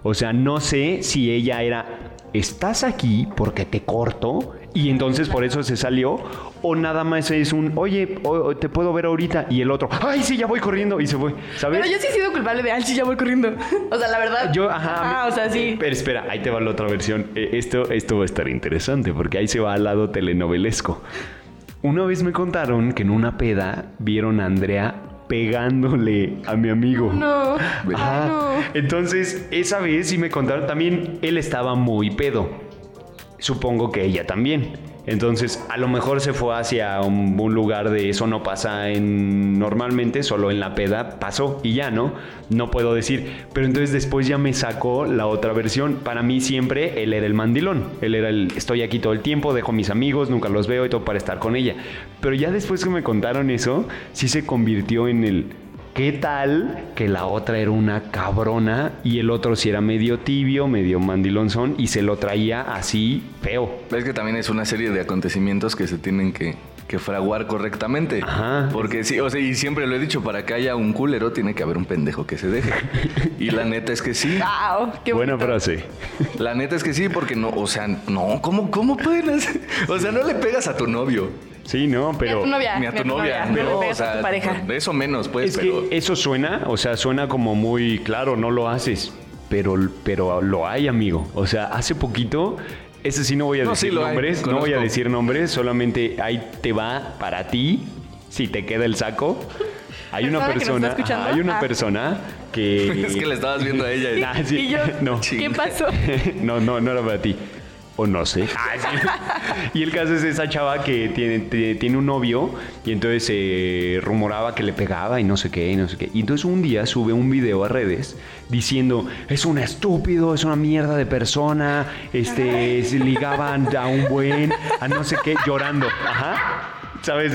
O sea, no sé si ella era, estás aquí porque te corto y entonces por eso se salió. O nada más es un, oye, te puedo ver ahorita. Y el otro, ay, sí, ya voy corriendo y se fue. ¿Sabes? Pero yo sí he sido culpable de, ay, sí, ya voy corriendo. [laughs] O sea, la verdad. Yo, ajá. Ah, o sea, sí. Pero espera, ahí te va la otra versión. Eh, Esto, esto va a estar interesante porque ahí se va al lado telenovelesco. Una vez me contaron que en una peda vieron a Andrea pegándole a mi amigo. No. Ay, no. Entonces, esa vez sí me contaron también, él estaba muy pedo. Supongo que ella también. Entonces, a lo mejor se fue hacia un, lugar de eso no pasa en normalmente, solo en la peda pasó y ya, ¿no? No puedo decir. Pero entonces después ya me sacó la otra versión. Para mí siempre él era el mandilón. Él era el estoy aquí todo el tiempo, dejo mis amigos, nunca los veo y todo para estar con ella. Pero ya después que me contaron eso, sí se convirtió en el ¿Qué tal que la otra era una cabrona y el otro sí era medio tibio, medio mandilonzón y se lo traía así feo? Es que también es una serie de acontecimientos que se tienen que, que fraguar correctamente. Ajá. Porque sí, o sea, y siempre lo he dicho, para que haya un culero tiene que haber un pendejo que se deje. [laughs] Y la neta es que sí. Wow, qué Buena bonito. frase. La neta es que sí, porque no, o sea, no, ¿cómo, cómo pueden hacer? O sea, no le pegas a tu novio. Sí, no, Ni a pero... tu novia. Ni a tu novia. No le No, o pegas a sea, tu pareja. eso menos, pues, Es pero. que eso suena, o sea, suena como muy claro, no lo haces, pero, pero lo hay, amigo. O sea, hace poquito, ese sí no voy a No, decir sí lo hay, nombres, no voy a decir nombres, solamente ahí te va para ti, si te queda el saco. Hay una ¿Persona que nos está persona, escuchando? hay una Ah. persona que... [laughs] Es que le estabas viendo a ella. y- [laughs] Ah, sí. Y yo, [laughs] No. ¿qué pasó? no, no, no era para ti. O no sé. [laughs] y el caso es esa chava que tiene, tiene un novio y entonces se rumoraba que le pegaba y no sé qué, y no sé qué. Y entonces un día sube un video a redes diciendo, es un estúpido, es una mierda de persona, este, se ligaban a un buen, a no sé qué, llorando. Ajá. ¿Sabes?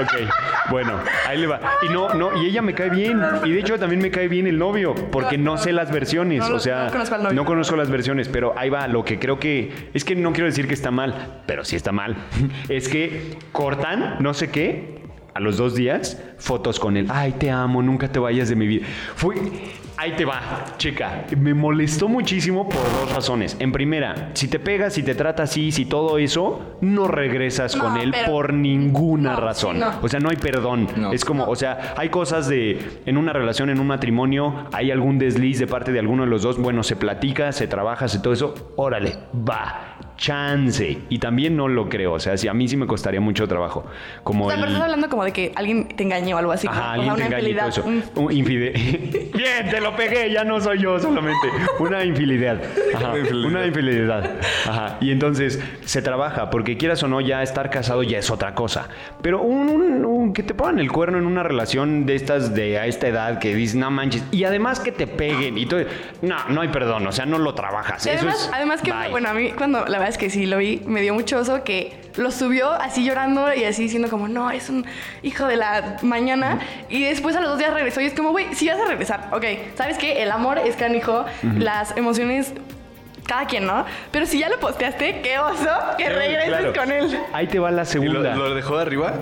Ok, bueno, ahí le va. Y no, no, y ella me cae bien. Y de hecho también me cae bien el novio, porque no sé las versiones. No o sea, no conozco no las versiones, pero ahí va. Lo que creo que. Es que no quiero decir que está mal, pero sí está mal. [laughs] Es que cortan, no sé qué, a los dos días, fotos con él. Ay, te amo, nunca te vayas de mi vida. Fue. Ahí te va, chica. Me molestó muchísimo por dos razones. En primera, si te pegas, si te trata así, si todo eso, no regresas No, con él pero- por ninguna No, razón. sí, no. O sea, no hay perdón. No. Es como, o sea, hay cosas de, en una relación, en un matrimonio, hay algún desliz de parte de alguno de los dos, bueno, se platica, se trabaja, se todo eso, órale, va, chance. Y también no lo creo, o sea, si a mí sí me costaría mucho trabajo. Como O sea, el... pero estás hablando como de que alguien te engañó o algo así. Ajá, ¿no? O alguien sea, te una todo infidelidad. eso. Un- Un infide- [laughs] Bien, te lo pegué, ya no soy yo solamente. Una infidelidad. Ajá, Una infidelidad. una infidelidad. Ajá. Y entonces se trabaja, porque quieras o no, ya estar casado ya es otra cosa. Pero un, un- un- que te pongan el cuerno en una relación de estas de a esta edad que dices, no manches. Y además que te peguen y todo. No, no hay perdón, o sea, no lo trabajas. Y Eso además, es- además que, bye. bueno, a mí cuando la verdad es que sí lo vi, me dio mucho oso que lo subió así llorando y así diciendo como, no, es un hijo de la mañana. Y después a los dos días regresó y es como, güey, si vas a regresar, ok, ¿sabes qué? El amor es canijo, las emociones, cada quien, ¿no? Pero si ya lo posteaste, qué oso que regreses Claro. con él. Ahí te va la ¿Y lo, segunda. lo dejó arriba?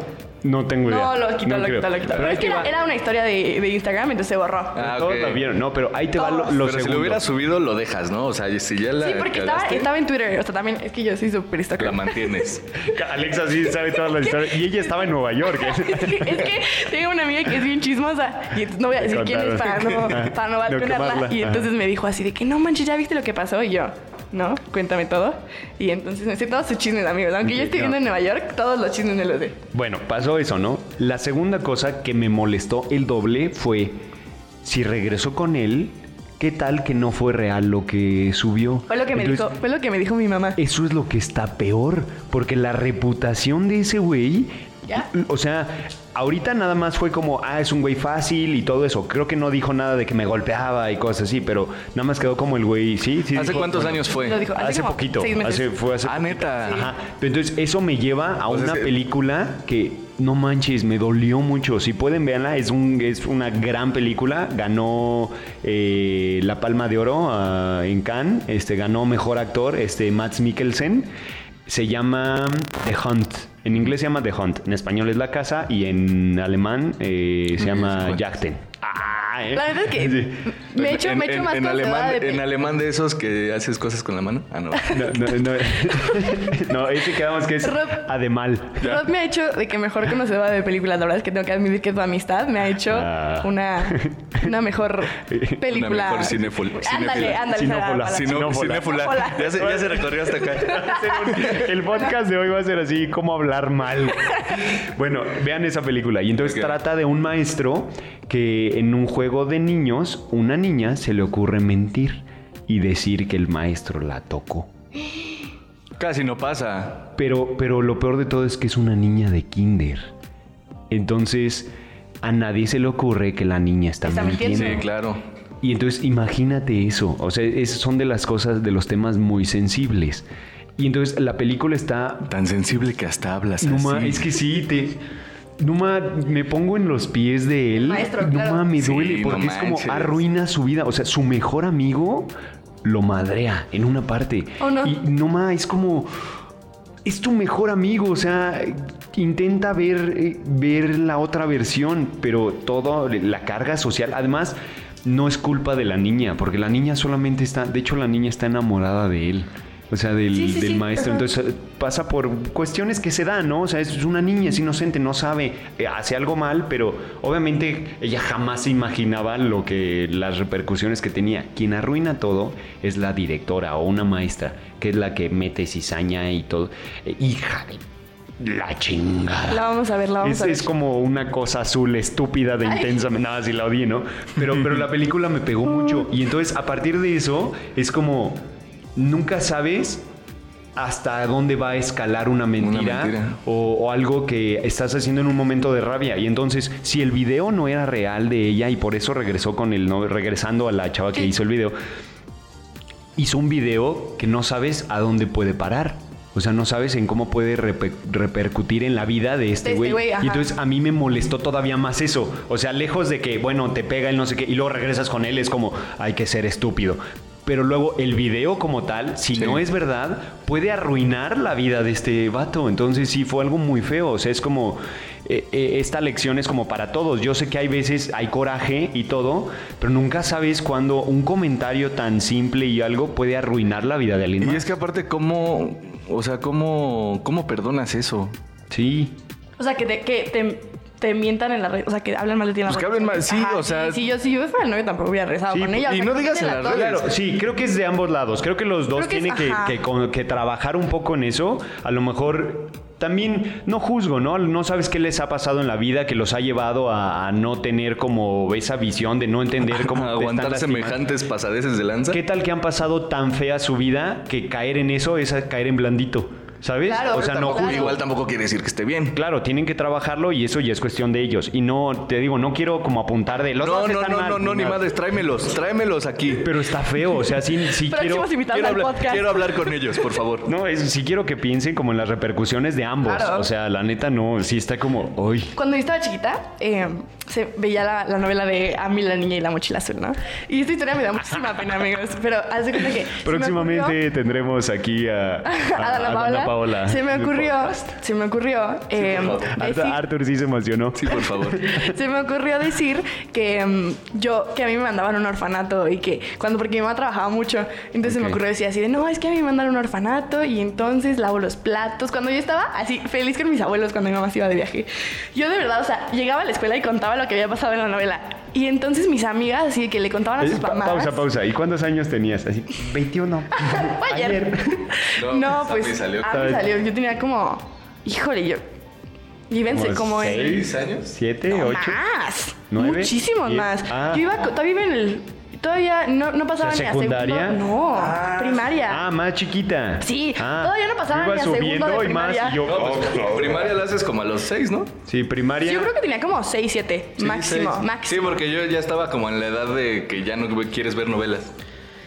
No tengo idea. No, lo quitó, lo creo. quitó, lo quitó. Pero Pero ahí es que te era, va- era una historia de, de Instagram, entonces se borró. Ah, Todos ok. la vieron, no, pero ahí te va lo, lo Pero si segundo. lo hubiera subido, lo dejas, ¿no? O sea, si ya la. sí, porque estaba, estaba en Twitter, o sea, también es que yo soy súper La mantienes. [laughs] Alexa sí sabe todas las historias. Y ella estaba en Nueva York. [laughs] Es que, es que tengo una amiga que es bien chismosa y entonces no voy a decir quién es para no, [laughs] para no No balconearla. quemarla. Y entonces me dijo así de que no manches, ¿ya viste lo que pasó? Y yo, no, cuéntame todo. Y entonces me sé todos sus chismes, amigos. Aunque yo esté no. viviendo en Nueva York, todos los chismes me los sé. Bueno, pasó eso, ¿no? La segunda cosa que me molestó el doble fue si regresó con él, ¿qué tal que no fue real lo que subió? Fue lo que me dijo, fue lo que me dijo mi mamá. Eso es lo que está peor, porque la reputación de ese güey, ¿Ya? o sea, ahorita nada más fue como, ah, es un güey fácil y todo eso. Creo que no dijo nada de que me golpeaba y cosas así, pero nada más quedó como el güey, sí, sí. ¿Hace dijo, cuántos bueno, años fue? Lo dijo Hace, como poquito, seis meses. hace, fue hace Ah, poquito. neta. Ajá. Pero Entonces, eso me lleva a sea, una es que- película que no manches, me dolió mucho. Si pueden verla, es, un, es una gran película. Ganó eh, la Palma de Oro ah, en Cannes. Este, ganó Mejor Actor este, Max Mikkelsen. Se llama The Hunt. En inglés se llama The Hunt. En español es La Casa y en alemán eh, se llama igual. Jagden. Ah, ¿eh? La verdad es que [laughs] Sí. me he hecho, en, me he hecho en- más en cosas alemán, de- en alemán de esos que haces cosas con la mano. Ah, no. [laughs] No, no, no. [laughs] no, ese quedamos que es Rob- Ademal. Rod me ha hecho de que mejor conocedora de películas. La verdad es que tengo que admitir que tu amistad me ha hecho Ah. una, una mejor película. Una mejor Ándale, cinéfila. ándale. Hola. Ya se, ya se recorrió hasta acá. El podcast de hoy va a ser así, cómo hablar mal. Bueno, vean esa película. Y entonces trata de un maestro que en un juego de niños, una niña se le ocurre mentir y decir que el maestro la tocó. Casi no pasa. Pero, pero lo peor de todo es que es una niña de kinder. Entonces, a nadie se le ocurre que la niña está, Está mintiendo. mintiendo. Sí, claro. Y entonces imagínate eso, o sea, es- son de las cosas, de los temas muy sensibles. Y entonces la película está... Tan sensible que hasta hablas No así. ma, es que sí, te... No ma, me pongo en los pies de él. Maestro, no claro. ma, me Sí, duele no porque es como arruina su vida. O sea, su mejor amigo lo madrea en una parte. Oh, no. Y no ma, es como... Es tu mejor amigo, o sea, intenta ver, eh, ver la otra versión, pero todo, la carga social, además, no es culpa de la niña, porque la niña solamente está, de hecho la niña está enamorada de él, o sea, del, Sí, sí, del sí, maestro, ajá. entonces pasa por cuestiones que se dan, ¿no? O sea, es una niña, es inocente, no sabe, eh, hace algo mal, pero obviamente ella jamás se imaginaba lo que, las repercusiones que tenía. Quien arruina todo es la directora o una maestra, que es la que mete cizaña y todo. Eh, hija de la chingada. La vamos a ver, la vamos Es, a ver. es como una cosa azul estúpida de Ay. intensa. Nada, si la odié, ¿no? Pero, pero la película me pegó mucho. Y entonces, a partir de eso, es como. Nunca sabes hasta dónde va a escalar una mentira, mentira. O, o algo que estás haciendo en un momento de rabia. Y entonces, si el video no era real de ella y por eso regresó con el no, regresando a la chava que hizo el video, hizo un video que no sabes a dónde puede parar. O sea, no sabes en cómo puede repe- repercutir en la vida de este este güey. y entonces a mí me molestó todavía más eso. O sea, lejos de que, bueno, te pega el no sé qué y luego regresas con él, es como, hay que ser estúpido. Pero luego el video como tal, si Sí. no es verdad, puede arruinar la vida de este vato. Entonces sí, fue algo muy feo. O sea, es como, eh, eh, esta lección es como para todos. Yo sé que hay veces, hay coraje y todo, pero nunca sabes cuándo un comentario tan simple y algo puede arruinar la vida de alguien Y más. es que aparte, ¿cómo, o sea, cómo, cómo perdonas eso? Sí. O sea, que te, que te, te mientan en la red. O sea, que hablan mal de ti en la Pues que red. hablen mal, sí, o sea- Si yo, si yo fuera el novio, tampoco hubiera rezado Sí, con ella. o y sea, no que digas en quiten las a redes. todos. Claro, sí, creo que es de ambos lados. Creo que los dos Creo que es- tienen que, que que trabajar un poco en eso. A lo mejor también no juzgo, ¿no? No sabes qué les ha pasado en la vida que los ha llevado a, a no tener como esa visión de no entender [laughs] cómo aguantar semejantes pasadeces de lanza. ¿Qué tal que han pasado tan fea su vida que caer en eso es caer en blandito? ¿Sabes? Claro, o sea, no Tampoco-. Igual tampoco quiere decir que esté bien. Claro, tienen que trabajarlo y eso ya es cuestión de ellos. Y no, te digo, no quiero como apuntar de los No, no, están no, mal, no, no, ni madres, tráemelos, tráemelos aquí. Pero está feo, o sea, sí, sí [laughs] quiero... Quiero hablar, quiero hablar con ellos, por favor. [laughs] No, es, sí quiero que piensen como en las repercusiones de ambos. Claro. O sea, la neta no, sí está como, uy. Cuando yo estaba chiquita, eh, se veía la, la novela de Amy, la niña y la mochila azul, ¿no? Y esta historia me da muchísima pena, amigos. Pero haz de cuenta que. Próximamente ocurrió- tendremos aquí a, [laughs] a- a a Paola. se me ocurrió, se me ocurrió eh, Arthur, decir- Arthur sí se emocionó. Sí, por favor. [laughs] se me ocurrió decir que mm, yo, que a mí me mandaban a un orfanato y que cuando, porque mi mamá trabajaba mucho, entonces se me ocurrió decir así de, no, es que a mí me mandaron a un orfanato y entonces lavo los platos. Cuando yo estaba así, feliz con mis abuelos cuando mi mamá se iba de viaje. Yo de verdad, o sea, llegaba a la escuela y contaba lo que había pasado en la novela. Y entonces mis amigas así que le contaban a Eh, sus pa- mamás. pausa, pausa. ¿Y cuántos años tenías? Así, 21. Fue [laughs] ayer. No, No, pues, pues. a mí salió. a mí salió. Yo tenía como. Híjole, yo. Llévense como, en. seis años? ¿Siete? No, ¿Ocho? Más. ¿Nueve? Muchísimos Diez. más. Ah. Yo iba co- todavía iba en el. Todavía no, no pasaba sea, ni a ¿secundaria? segundo. No, primaria. Ah, más chiquita. Sí, Ah, todavía no pasaba ni a segundo subiendo de y más. primaria. Y yo, No, pues, oh, primaria la haces como a los seis, ¿no? Sí, primaria. Yo creo que tenía como 6, 7. Sí, máximo, seis. máximo. Sí, porque yo ya estaba como en la edad de que ya no quieres ver novelas.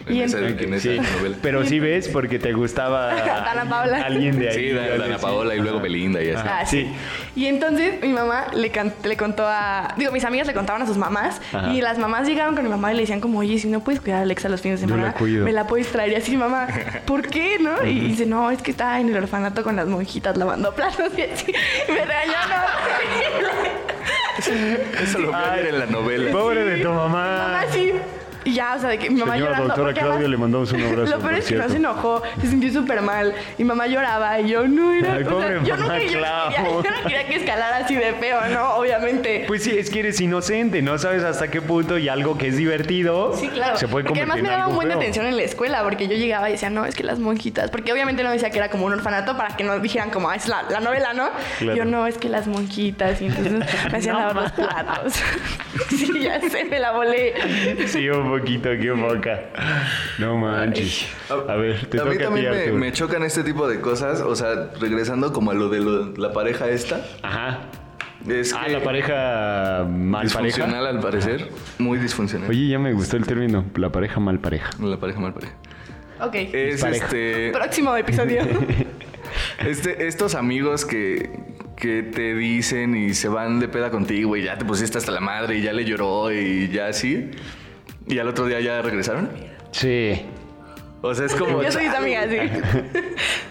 En, esa, en esa Sí, novela. pero sí ves porque te gustaba [laughs] Dana Paola. alguien de ahí. Sí, Dana- Dana Paola y luego Belinda y así. Ah, sí. Y entonces mi mamá le, can- le contó a... Digo, mis amigas le contaban a sus mamás. Ajá. Y las mamás llegaron con mi mamá y le decían como, oye, si no puedes cuidar a Alexa los fines de la semana, cuido. me la puedes traer. Y así, mamá, ¿por qué, no? Y dice, no, es que está en el orfanato con las monjitas lavando platos y así. Y me regañaron. [laughs] Eso lo voy a ver en la novela. Pobre de tu mamá. Mamá, sí. Y ya, o sea, de que mi mamá Señora llorando. doctora porque Claudia, además- le mandamos un abrazo, [laughs] Lo peor es que no se enojó, se sintió súper mal. Y mamá lloraba y yo no era. Ay, o sea, yo, quería, yo, no quería, yo no quería que escalara así de feo, ¿no? Obviamente. Pues sí, es que eres inocente, no sabes hasta qué punto y algo que es divertido Sí, claro. se puede porque convertir además me daba un buen de atención en la escuela, porque yo llegaba y decía, no, es que las monjitas. Porque obviamente no decía que era como un orfanato para que no dijeran como, ah, es la, la novela, ¿no? Claro. Yo no, es que las monjitas. Y entonces me hacían [laughs] No lavar los platos. [laughs] sí, ya sé, me la volé. Sí, un poquito, qué poca. No manches. A ver, te a mí toca a ti, también me, chocan este tipo de cosas. O sea, regresando como a lo de lo- la pareja esta. Ajá. Es Ah, que la pareja mal pareja. al parecer. Muy disfuncional. Oye, ya me gustó el término, la pareja mal pareja. La pareja mal pareja. Ok. Es Pareja. este, Próximo episodio. [laughs] este. Estos amigos que, que te dicen y se van de peda contigo y ya te pusiste hasta la madre y ya le lloró y ya así. Y al otro día ya regresaron. Sí. O sea, es como. Yo soy esa amiga, sí. [laughs]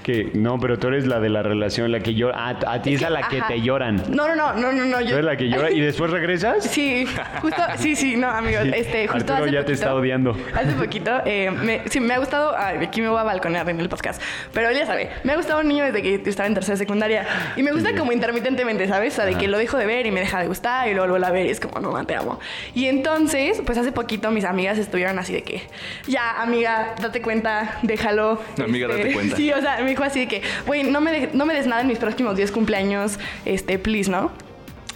Que no, pero tú eres la de la relación, la que llora. Ah, a ti es, a la que te lloran. No, no, no, no, no, no. Tú Yo... eres la que llora y después regresas. [laughs] Sí, justo, sí, sí, no, amigos, Sí. este, justo Arturo hace ya te poquito- está odiando. Hace poquito, eh, me, sí, me ha gustado, ay, aquí me voy a balconear en el podcast, pero él ya sabe, me ha gustado un niño desde que estaba en tercera secundaria y me gusta como intermitentemente, ¿sabes? O sea, de que lo dejo de ver y me deja de gustar y luego vuelvo a ver y es como, no, te amo. Y entonces, pues hace poquito mis amigas estuvieron así de que, ya, amiga, date cuenta, déjalo. este, Amiga, date cuenta. [laughs] Sí, o sea, me dijo así de que, güey, no me, de- no me des nada en mis próximos 10 cumpleaños, este, please, ¿no?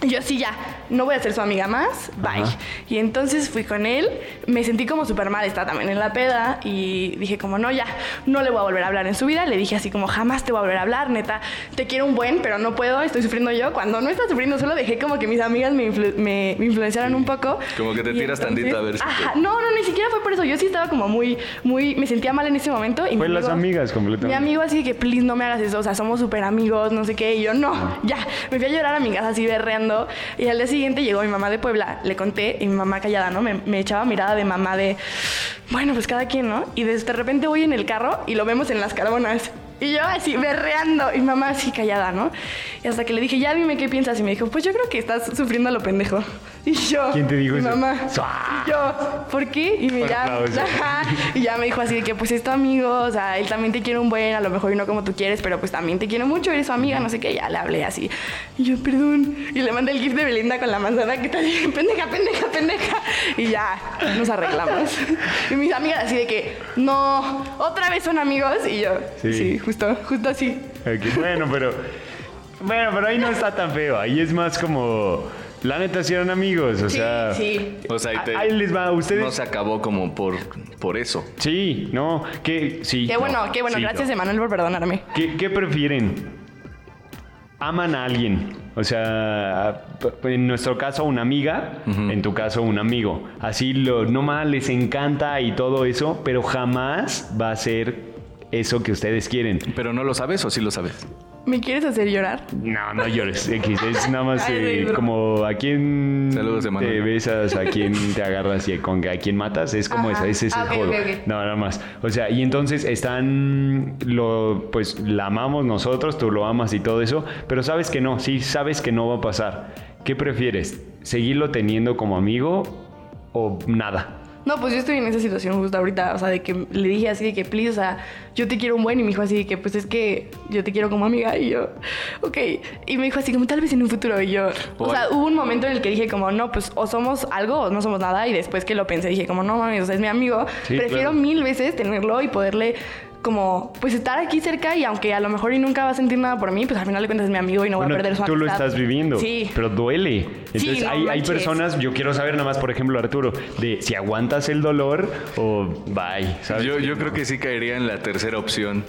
Y Yo sí, ya, no voy a ser su amiga más, bye. Ajá. Y entonces fui con él, me sentí como súper mal, estaba también en la peda y dije como, no, ya, no le voy a volver a hablar en su vida. Le dije así como, jamás te voy a volver a hablar, neta, te quiero un buen, pero no puedo, estoy sufriendo yo. Cuando no estaba sufriendo, solo dejé como que mis amigas me, influ- me, me influenciaron un poco. Como que te tiras tantito a ver si Ajá, te- no, no, ni siquiera fue por eso. Yo sí estaba como muy, muy, me sentía mal en ese momento. Y mi Fue las amigo- amigas completamente. Mi amigo así que, please, no me hagas eso. O sea, somos súper amigos, no sé qué. Y yo, no, ya. Me fui a llorar a mi casa así berreando. Y al día siguiente llegó mi mamá de Puebla. Le conté y mi mamá callada, ¿no? Me, echaba mirada de mamá de, bueno, pues cada quien, ¿no? Y de, de repente voy en el carro y lo vemos en las carbonas. Y yo así berreando. Y mamá así callada, ¿no? Y hasta que le dije, ya dime qué piensas. Y me dijo, pues yo creo que estás sufriendo a lo pendejo. Y yo, ¿Quién te dijo mi eso? mamá. Y yo, ¿por qué? Y me ya. Y ya me dijo así de que pues es tu amigo, o sea, él también te quiere un buen, a lo mejor y no como tú quieres, pero pues también te quiere mucho, eres su amiga, no sé qué, ya le hablé así. Y yo, perdón. Y le mandé el gif de Belinda con la manzana que te dije, [laughs] pendeja, pendeja, pendeja. Y ya, nos arreglamos. Y mis amigas así de que, no, otra vez son amigos. Y yo, Sí. sí, justo, justo así. Bueno, pero. Bueno, pero ahí no está tan feo. Ahí es más como. La neta, si eran amigos. O Sí, sea. sí. O sea, y te- Ahí les va. Ustedes. no se acabó como por, por eso. Sí, no. Que. Sí. Qué no, bueno, qué bueno. sí, Gracias, no. Emanuel, por perdonarme. ¿Qué, qué prefieren? ¿Aman a alguien? O sea, en nuestro caso una amiga, en tu caso un amigo. Así lo nomás les encanta y todo eso, pero jamás va a ser eso que ustedes quieren. Pero no lo sabes o sí lo sabes. ¿Me quieres hacer llorar? No, no llores, X. Es nada más [laughs] Ay, eh, como a quién Saludos, te besas, a quién te agarras y con a quién matas. Es como Ajá. esa, ese es Ah, el ok, juego. No, nada más. O sea, y entonces están, lo, pues la amamos nosotros, tú lo amas y todo eso, pero sabes que no, sí, sabes que no va a pasar. ¿Qué prefieres? ¿Seguirlo teniendo como amigo o nada? No, pues yo estoy en esa situación justo ahorita, o sea, de que le dije así de que, please, o sea, yo te quiero un buen y me dijo así de que, pues es que yo te quiero como amiga y yo, ok, y me dijo así como tal vez en un futuro y yo, o sea, hubo un momento en el que dije como, no, pues o somos algo o no somos nada y después que lo pensé dije como, no mames, o sea, es mi amigo, Sí, prefiero claro. mil veces tenerlo y poderle como, pues estar aquí cerca y aunque a lo mejor y nunca va a sentir nada por mí, pues al final de cuentas es mi amigo y no Bueno, voy a perder su tú lo amistad. estás viviendo, Sí. pero duele. Entonces no hay, hay personas, yo quiero saber nada más, por ejemplo, Arturo, de si aguantas el dolor o bye, ¿sabes? Yo, yo creo que sí caería en la tercera opción.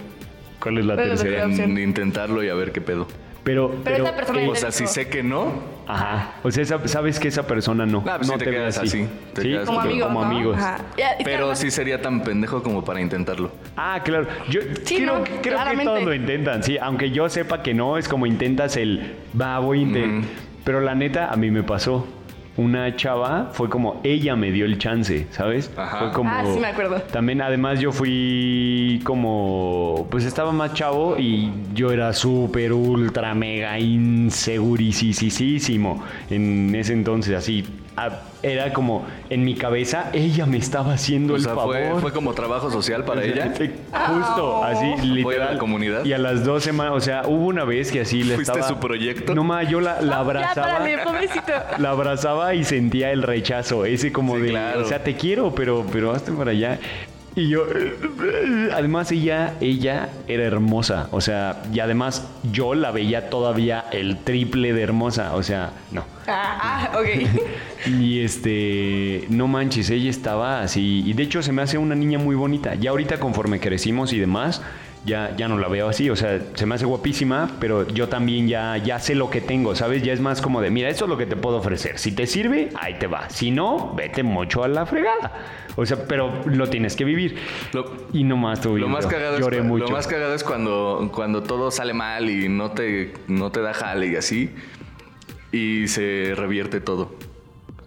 ¿Cuál es la ¿Cuál es la tercera? tercera? opción. En intentarlo y a ver qué pedo. Pero, Pero esta persona eh, O sea, si sé que no, Ajá. O sea, esa- sabes que esa persona no. Ah, pues no te ve quedas así, te ¿Sí? quedas Como Pero amigos, como ¿no? amigos. Ajá. Ya, es que pero sí sería tan pendejo como para intentarlo. Ah, claro. Yo Sí, creo, no, creo que todos lo intentan, sí. Aunque yo sepa que no, es como intentas el va, voy a intentar. Ujú. Pero la neta, a mí me pasó. Una chava fue como ella me dio el chance, ¿sabes? Ajá. Fue como. Ah, sí me acuerdo. También, además, yo fui como. Pues estaba más chavo y yo era súper, ultra, mega insegurisísimo en ese entonces, así. Era como en mi cabeza, ella me estaba haciendo O el sea, favor. fue, fue como trabajo social para [laughs] ella. Justo, así, literal. Voy a la comunidad. Y a las dos semanas, o sea, hubo una vez que así le ¿Fuiste estaba... su proyecto? No, ma, yo la, la Ya, abrazaba. párale, pobrecito. La abrazaba y sentía el rechazo, ese como Sí, de, claro. o sea, te quiero, pero, pero hazte para allá. Y yo, además ella, ella era hermosa, o sea, y además yo la veía todavía el triple de hermosa, o sea, no. Ah, ah, ok. [laughs] Y este, no manches, ella estaba así. Y de hecho se me hace una niña muy bonita. Ya ahorita conforme crecimos y demás, ya, ya no la veo así. O sea, se me hace guapísima, pero yo también ya, ya sé lo que tengo, ¿sabes? Ya es más como de, mira, esto es lo que te puedo ofrecer. Si te sirve, ahí te va. Si no, vete mucho a la fregada. O sea, pero lo tienes que vivir. Lo- y nomás tuve Lo más, cagado Lloré es, mucho. lo más cagado es cuando, cuando todo sale mal y no te, no te da jale y así. Y se revierte todo.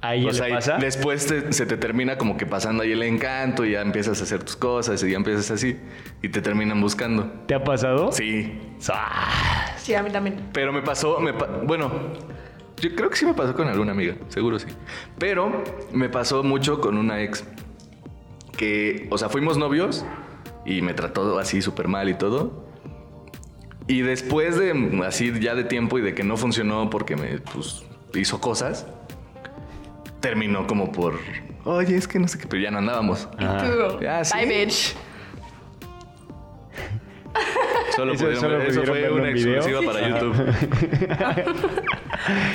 ¿A ella O sea, le y pasa? después te- se te termina como que pasando ahí el encanto y ya empiezas a hacer tus cosas y ya empiezas así y te terminan buscando. ¿Te ha pasado? Sí. Sí, a mí también. Pero me pasó, me pa- bueno, yo creo que sí me pasó con alguna amiga, seguro sí. Pero me pasó mucho con una ex que, o sea, fuimos novios y me trató así súper mal y todo. Y después de así ya de tiempo y de que no funcionó porque me pues, hizo cosas, terminó como por, oye, es que no sé qué, pero ya no andábamos. Tú. Ah, sí. Bye, bitch. Solo, Eso- pudieron solo eso pudieron fue una video. exclusiva para [laughs] YouTube. [laughs]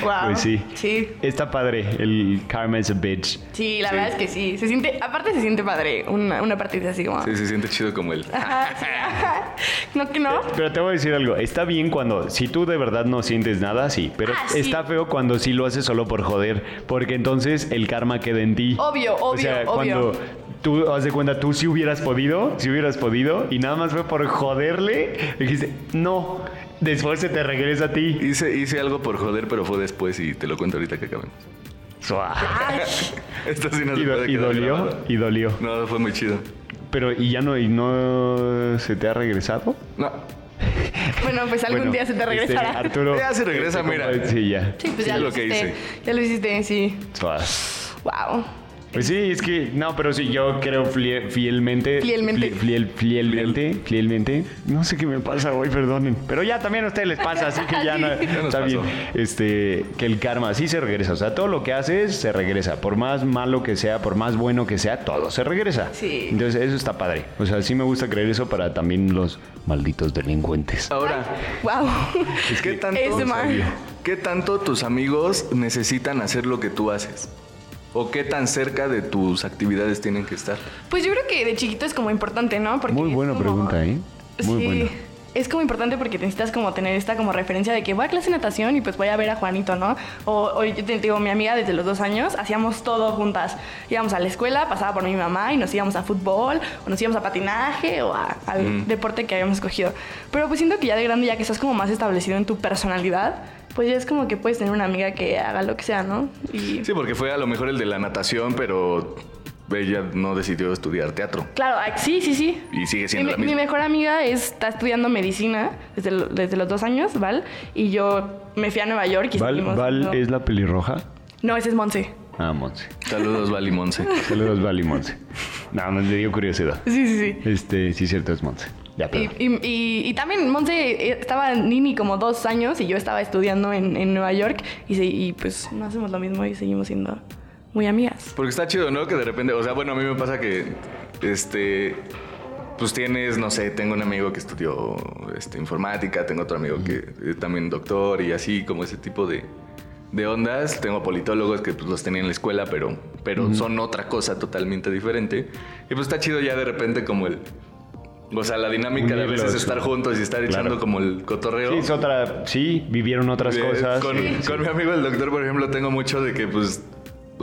Wow. Pues sí. Sí. Está padre, el karma is a bitch. Sí, la Sí. verdad es que sí. Se siente, aparte se siente padre. Una, una partida así como. Sí, se siente chido como él. Ajá, sí, ajá. [laughs] No que no. Pero te voy a decir algo, está bien cuando, si tú de verdad no sientes nada, sí, pero Ah, sí. está feo cuando sí lo haces solo por joder, porque entonces el karma queda en ti. Obvio, O obvio, sea, obvio. cuando tú, haz de cuenta, tú sí hubieras podido, si hubieras podido, y nada más fue por joderle, dijiste, no, después se te regresa a ti. Hice, hice algo por joder, pero fue después y te lo cuento ahorita que. Ay, [laughs] Esto sí no Y, se puede y quedar dolió, grabado. y dolió. No, fue muy chido. Pero, ¿y ya no, y no se te ha regresado? No. [laughs] bueno, pues algún Bueno, día se te este, regresará. Arturo. Ya se regresa, este, mira. compa- Sí, ya. sí, pues sí, ya lo, lo que hiciste. hice. Ya lo hiciste, sí. Suá. Wow. Pues sí, es que, no, pero sí, yo creo flie- fielmente. Fielmente. fiel- fielmente, fielmente. No sé qué me pasa hoy, perdonen. Pero ya también a ustedes les pasa, así que ya [laughs] no. Ya está bien. Este, que el karma sí se regresa. O sea, todo lo que haces se regresa. Por más malo que sea, por más bueno que sea, todo se regresa. Sí. Entonces, eso está padre. O sea, sí me gusta creer eso para también los malditos delincuentes. Ahora, Wow. ¿qué [laughs] tanto, ASMR. ¿qué tanto tus amigos necesitan hacer lo que tú haces? ¿O qué tan cerca de tus actividades tienen que estar? Pues yo creo que de chiquito es como importante, ¿no? Porque Muy buena como- pregunta, ¿eh? Muy sí. buena. Es como importante porque necesitas como tener esta como referencia de que voy a clase de natación y pues voy a ver a Juanito, ¿no? O, o yo te digo, mi amiga desde los dos años hacíamos todo juntas. Íbamos a la escuela, pasaba por mi mamá y nos íbamos a fútbol, o nos íbamos a patinaje o a- al Mm. deporte que habíamos escogido. Pero pues siento que ya de grande, ya que estás como más establecido en tu personalidad, pues ya es como que puedes tener una amiga que haga lo que sea, ¿no? Y Sí, porque fue a lo mejor el de la natación, pero ella no decidió estudiar teatro. claro, sí, sí, sí. Y sigue siendo mi, la mi misma. mejor amiga está estudiando medicina desde, lo- desde los dos años, Val, y yo me fui a Nueva York y ¿Val, seguimos Val siendo- es la pelirroja? No, ese es Monse. Ah, Monse. Saludos, Vali Monse. [laughs] Saludos, Val y Monse. Nada más me dio curiosidad. Sí, sí, sí. Este, sí, cierto, es Monse. Ya, Y, perdón. y- y- y también Monse eh, estaba en Nini como dos años y yo estaba estudiando en, en Nueva York y, se- y pues no hacemos lo mismo y seguimos siendo muy amigas. Porque está chido, ¿no? Que de repente, o sea, bueno, a mí me pasa que, este, pues tienes, no sé, tengo un amigo que estudió este, informática, tengo otro amigo que es también doctor y así, como ese tipo de, de ondas. Tengo politólogos que pues, los tenía en la escuela, pero, pero son otra cosa totalmente diferente. Y pues está chido ya de repente como el, O sea, la dinámica de a veces estar juntos y estar echando como el cotorreo. Sí, es otra, sí, vivieron otras Eh, cosas. Con, Sí, sí. con mi amigo el doctor, por ejemplo, tengo mucho de que, pues,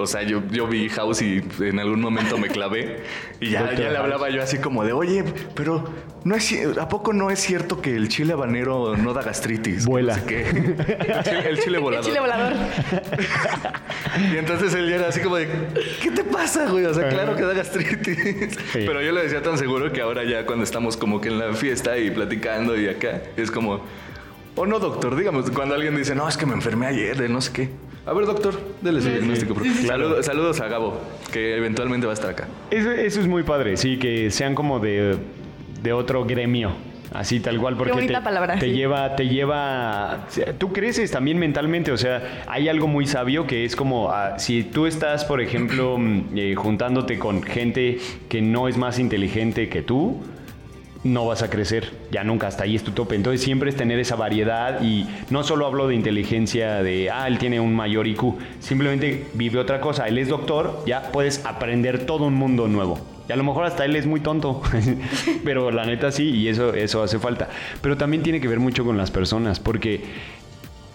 o sea, yo, yo vi House y en algún momento me clavé y ya, le hablaba yo así como de, oye, pero no es, ¿a poco no es cierto que el chile habanero no da gastritis? Que Vuela. No sé qué. El chile, el chile [laughs] El volador. chile volador. [laughs] Y entonces él ya era así como de, ¿qué te pasa, güey? O sea, claro que da gastritis. Sí. Pero yo le decía tan seguro que ahora ya cuando estamos como que en la fiesta y platicando y acá, es como, oh no, doctor, digamos, cuando alguien dice, no, es que me enfermé ayer de no sé qué. A ver, doctor, dele su diagnóstico. por favor. Saludos, saludos a Gabo, que eventualmente va a estar acá. Eso, eso es muy padre, sí, que sean como de, de otro gremio. Así tal cual, porque te, palabra, te sí. lleva, te lleva, tú creces también mentalmente, o sea, hay algo muy sabio que es como, ah, si tú estás, por ejemplo, mm, eh, juntándote con gente que no es más inteligente que tú, no vas a crecer, ya nunca, hasta ahí es tu tope. Entonces siempre es tener esa variedad y no solo hablo de inteligencia de, ah, él tiene un mayor IQ, simplemente vive otra cosa, él es doctor, ya puedes aprender todo un mundo nuevo. Y a lo mejor hasta él es muy tonto, [laughs] pero la neta sí, y eso, eso hace falta. Pero también tiene que ver mucho con las personas, porque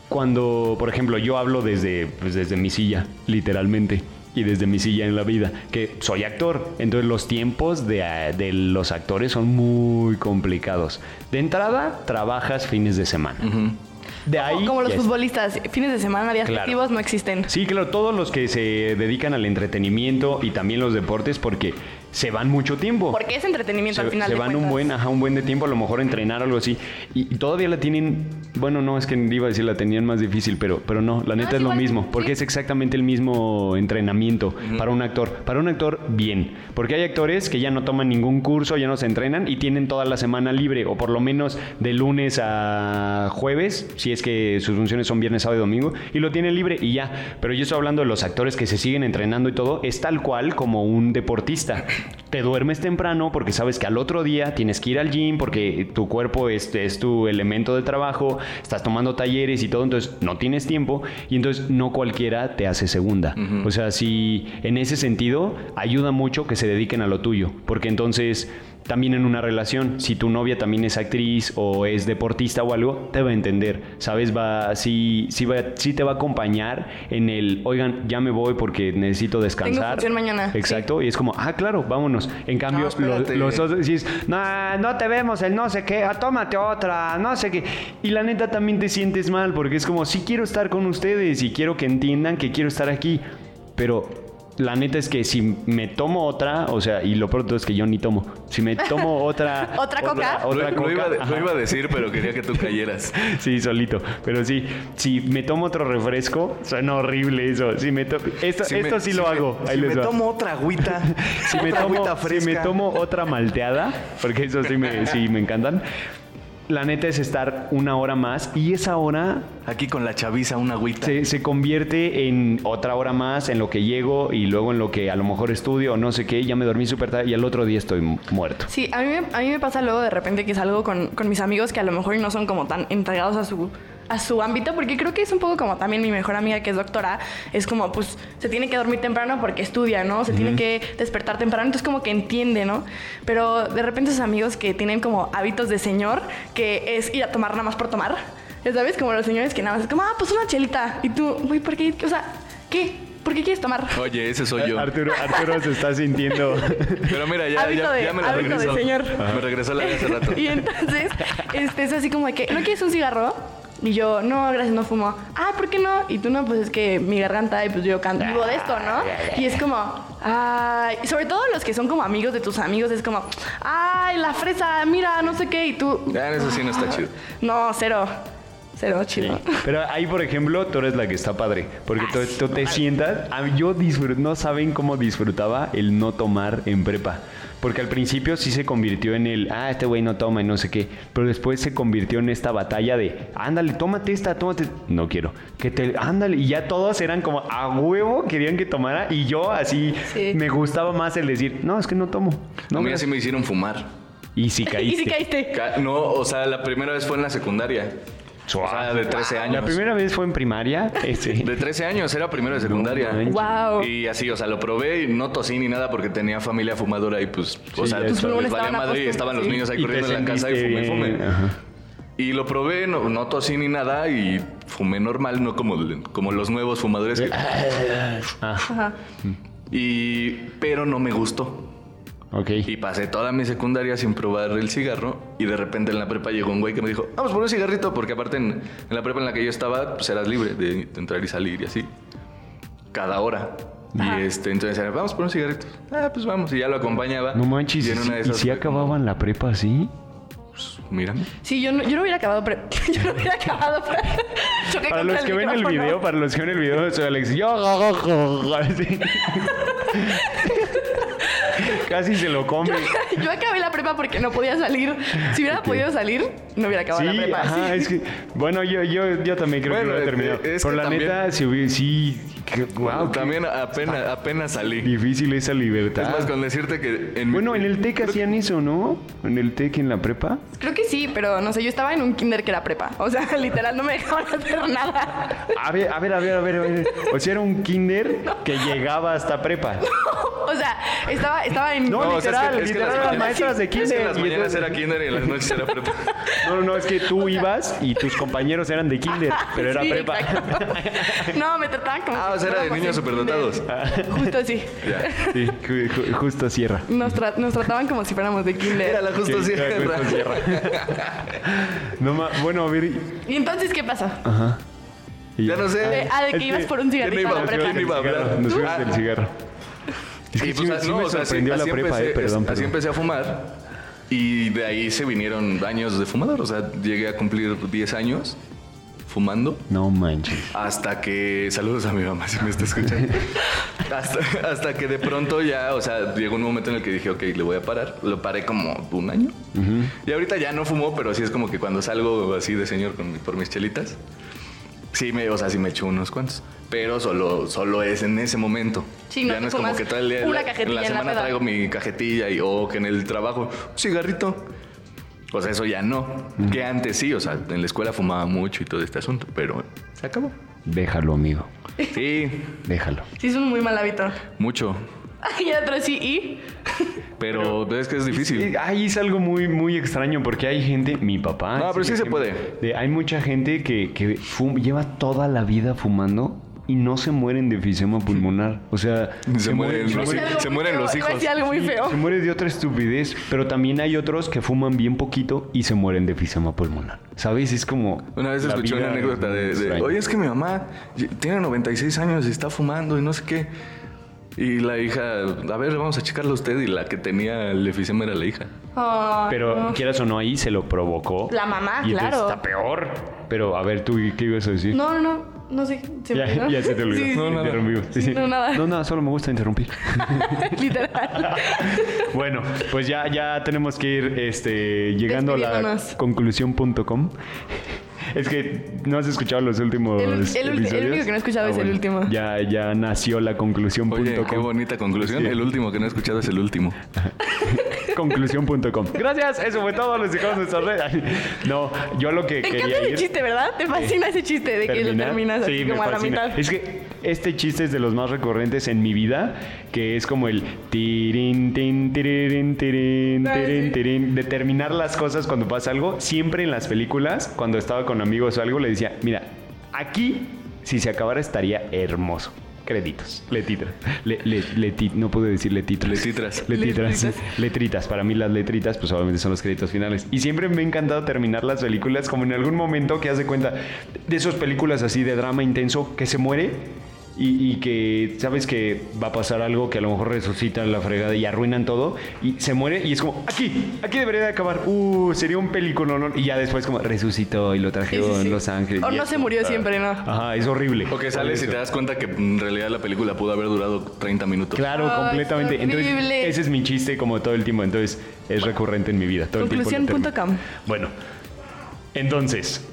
cuando, por ejemplo, yo hablo desde, pues, desde mi silla, literalmente, y desde mi silla en la vida, que soy actor, entonces los tiempos de, eh, de los actores son muy complicados. De entrada, trabajas fines de semana. De ahí... Como los futbolistas, fines de semana, días Claro. festivos no existen. Sí, claro, todos los que se dedican al entretenimiento y también los deportes porque se van mucho tiempo. Porque es entretenimiento se, al final se de van un buen, ajá, un buen de tiempo, a lo mejor entrenar o algo así. Y, y todavía la tienen, bueno, no, es que iba a decir la tenían más difícil, pero, pero no, la neta sí, es lo mismo, porque sí. es exactamente el mismo entrenamiento para un actor. Para un actor, bien, porque hay actores que ya no toman ningún curso, ya no se entrenan y tienen toda la semana libre, o por lo menos de lunes a jueves, si es que sus funciones son viernes, sábado y domingo, y lo tienen libre y ya. Pero yo estoy hablando de los actores que se siguen entrenando y todo, es tal cual como un deportista. Te duermes temprano porque sabes que al otro día tienes que ir al gym porque tu cuerpo es, es tu elemento de trabajo, estás tomando talleres y todo, entonces no tienes tiempo y entonces no cualquiera te hace segunda. O sea, si en ese sentido ayuda mucho que se dediquen a lo tuyo, porque entonces también en una relación, si tu novia también es actriz o es deportista o algo, te va a entender, ¿sabes? Va, sí, sí, va, sí te va a acompañar en el, oigan, ya me voy porque necesito descansar. mañana, Exacto, y es como, ah, claro, vámonos. En cambio, No, los, otros dices, no, no te vemos el no sé qué, ah, tómate otra, no sé qué. Y la neta también te sientes mal porque es como, sí quiero estar con ustedes y quiero que entiendan que quiero estar aquí, pero la neta es que si me tomo otra, o sea, y lo pronto es que yo ni tomo, si me tomo [laughs] otra... ¿Otra coca? Otra, lo, coca, lo iba, de- lo ajá. iba a decir, pero quería que tú [laughs] cayeras. Sí, solito. Pero sí, si me tomo otro refresco, suena horrible eso. Si me to- esto Si esto me- sí si lo me- hago. Ahí si les me va. tomo otra agüita, [laughs] si me, otra tomo, agüita si me tomo otra malteada, porque eso sí me, sí me encantan. La neta es estar una hora más y esa hora Aquí con la chaviza, una agüita. se, se convierte en otra hora más en lo que llego y luego en lo que a lo mejor estudio o no sé qué. Ya me dormí súper tarde y al otro día estoy mu- muerto. Sí, a mí, me- a mí me pasa luego de repente que salgo con, con mis amigos que a lo mejor no son como tan entregados a su, a su ámbito, porque creo que es un poco como también mi mejor amiga que es doctora, es como pues se tiene que dormir temprano porque estudia, ¿no? Se tiene que despertar temprano, entonces como que entiende, ¿no? Pero de repente esos amigos que tienen como hábitos de señor, que es ir a tomar nada más por tomar, ya sabes, como los señores que nada más es como, ah, pues una chelita, y tú, güey, ¿por qué? O sea, ¿qué? ¿Por qué quieres tomar? Oye, ese soy yo. Arturo, Arturo se está sintiendo. [laughs] Pero mira, ya, ya, de- ya me la hábito de regresó. señor. Me regresó la de hace rato. Y entonces, este, es así como de que, ¿no quieres un cigarro? Y yo, no, gracias, no fumo. Ah, ¿por qué no? Y tú no, pues es que mi garganta, y pues yo canto vivo de esto, ¿no? [laughs] Y es como, ay, y sobre todo los que son como amigos de tus amigos, es como, ay, la fresa, mira, no sé qué, y tú. Ya, eso sí no está chido. [laughs] No, cero. Cero, chido. Pero ahí, por ejemplo, tú eres la que está padre. Porque tú, Ah, tú te sientas. a mí- Yo disfruto, no saben cómo disfrutaba el no tomar en prepa. Porque al principio sí se convirtió en el, ah, este güey no toma y no sé qué. Pero después se convirtió en esta batalla de, ándale, tómate esta, tómate. No quiero. Que te, ándale. Y ya todos eran como, a huevo, querían que tomara. Y yo así, Sí. me gustaba más el decir, no, es que no tomo. No, a mí gracias". así me hicieron fumar. Y si [laughs] ¿Y caíste. si caíste? Ca- No, o sea, la primera vez fue en la secundaria. O sea, de 13 años. La primera vez fue en primaria. Este. [laughs] De 13 años, era primero de secundaria. Wow. Y así, o sea, lo probé y no tosí ni nada porque tenía familia fumadora y pues, o sea, pues, les valía madre y estaban los niños ahí corriendo en la casa y fumé, fumé. Y lo probé, no, no tosí ni nada y fumé normal, no como, como los nuevos fumadores. que- [laughs] Ah, Y, pero no me gustó. Ok. Y pasé toda mi secundaria sin probar el cigarro. Y de repente en la prepa llegó un güey que me dijo, vamos por un cigarrito. Porque aparte en, en la prepa en la que yo estaba, pues eras libre de, de entrar y salir y así. Cada hora. Ajá. Y este, entonces era, vamos por un cigarrito. Ah, pues vamos. Y ya lo acompañaba. No manches. Y en una de ¿Y esas si acababan la prepa así? Mírame. Sí, yo no, yo no hubiera acabado pre... Yo no hubiera acabado Para los que ven el video, para los que ven el video, soy Alex. Yo. así. Casi se lo come. Yo acabé la prepa porque no podía salir. Si hubiera podido salir, no hubiera acabado Sí, la prepa. ajá, sí. es que, bueno, yo, yo, yo también creo Bueno, que lo eh, terminado. que la también- neta, si hubiera, sí, que, wow, También apenas, apenas salí. difícil esa libertad. Es más, con decirte que en mi- Bueno, en el TEC hacían eso, ¿no? En el TEC, en la prepa. Creo que sí, pero no sé, yo estaba en un kinder que era prepa. O sea, [laughs] literal, no me dejaban hacer nada. A ver, a ver, a ver, a ver. a ver. O sea, era un kinder [laughs] que llegaba hasta prepa. [laughs] O sea, estaba, estaba en... No, o sea, literal, es que literal las maestras de Es que kinder. en las mañanas entonces- era kinder y en las noches era prepa. No, no, no, es que tú ibas y tus compañeros eran de kinder, pero era Sí, prepa. exacto. No, me trataban como... Ah, o sea, era de niños superdotados. [laughs] Justo así. Ya. Sí, ju- ju- justo cierra. Nos, tra- nos trataban como si fuéramos de kinder. Era la justo Sí, sierra. justo cierra. [laughs] No ma- bueno, a ver. ¿Y entonces qué pasó? Ajá. Y Ya no sé. De- ah, de que Es ibas que- por un ¿quién cigarrito a iba? la ¿Quién prepa. iba a hablar? Nos fuimos Ah. del cigarro. Es que Y sí, pues, me- ah, sí no, me o sea, así- sorprendió la así prepa, empecé, eh, perdón. Así perdón. empecé a fumar. Y de ahí se vinieron años de fumador. O sea, llegué a cumplir 10 años fumando. No manches. Hasta que. Saludos a mi mamá si me está escuchando. [laughs] hasta, hasta que de pronto ya, o sea, llegó un momento en el que dije, ok, le voy a parar. Lo paré como un año. Y ahorita ya no fumo, pero sí es como que cuando salgo así de señor con por mis chelitas, sí me, o sea, sí me echo unos cuantos. Pero solo, solo es en ese momento. Sí, no ya no es como que todo el día. una la- cajetilla en la en la semana traigo mi cajetilla y o que en el trabajo, un cigarrito. Sea, eso ya no. Que antes sí, o sea, en la escuela fumaba mucho y todo este asunto, pero se acabó. Déjalo, amigo. Sí, Déjalo. Sí, es un muy mal hábito. mucho. [laughs] Y otro sí, y... Pero, es que es difícil. Ay, es algo muy, muy extraño porque hay gente, mi papá. No, pero sí se puede. de- hay mucha gente que, que fum- lleva toda la vida fumando y no se mueren de enfisema pulmonar. O sea, [laughs] Se mueren se los- mueren- se mueren hijos. decir algo muy feo. Se muere de otra estupidez, pero también hay otros que fuman bien poquito y se mueren de enfisema pulmonar. ¿Sabes? Es como. Una vez escuché una anécdota de, de, oye, es que mi mamá tiene 96 años y está fumando y no sé qué. Y la hija, a ver, vamos a checarlo a usted. Y la que tenía el efisema era la hija. Pero no. quieras o no, ahí se lo provocó. La mamá, y claro. está peor. Pero a ver, tú, ¿qué ibas a decir? No, no, no, no sé. Se me Ya, olvidó. ya se te olvidó. Sí, no, sí. nada. Interrumpimos. Sí, sí. No, nada. No, nada, solo me gusta interrumpir. [laughs] Literal. [laughs] bueno, pues ya, ya tenemos que ir este, llegando a la conclusión.com. Es que no has escuchado los últimos El- el ulti- el episodios. único que no he escuchado es el último. Ya, ya nació la conclusión.com. Oye, qué bonita conclusión. Sí. El último que no he escuchado es el último. [laughs] conclusión.com. Gracias, eso fue todo. Les dejamos nuestra red. Ay, No, yo lo que Te quería encanta ese ir- chiste, ¿verdad? Te fascina ese chiste de que lo terminas así Sí, me como a la mitad. Es que este chiste es de los más recurrentes en mi vida, que es como el tirin, tin, tiririn, tirin, Ah, tirin, sí. tirin, de terminar las cosas cuando pasa algo. Siempre en las películas, cuando estaba con amigos o algo, le decía, mira, aquí, si se acabara, estaría hermoso. Créditos, letitras. Le, le- leti- no puedo decir letitras. Letitras. Letitras. Letritas. Letritas. Para mí las letritas, pues obviamente son los créditos finales. Y siempre me ha encantado terminar las películas como en algún momento que hace cuenta de esas películas así de drama intenso que se muere y, y que sabes que va a pasar algo que a lo mejor resucitan la fregada y arruinan todo y se muere y es como aquí, aquí debería de acabar. Uh, sería un película, ¿no? Y ya después como resucitó y lo trajeron sí, sí. en Los Ángeles. O no se murió siempre, ¿no? Ajá, es horrible. O que sales y te das cuenta que en realidad la película pudo haber durado 30 minutos. Claro, Ay, completamente. Entonces, horrible. ese es mi chiste como todo el tiempo. Entonces, es recurrente en mi vida. Todo el tiempo lo Conclusión.com. Bueno, entonces,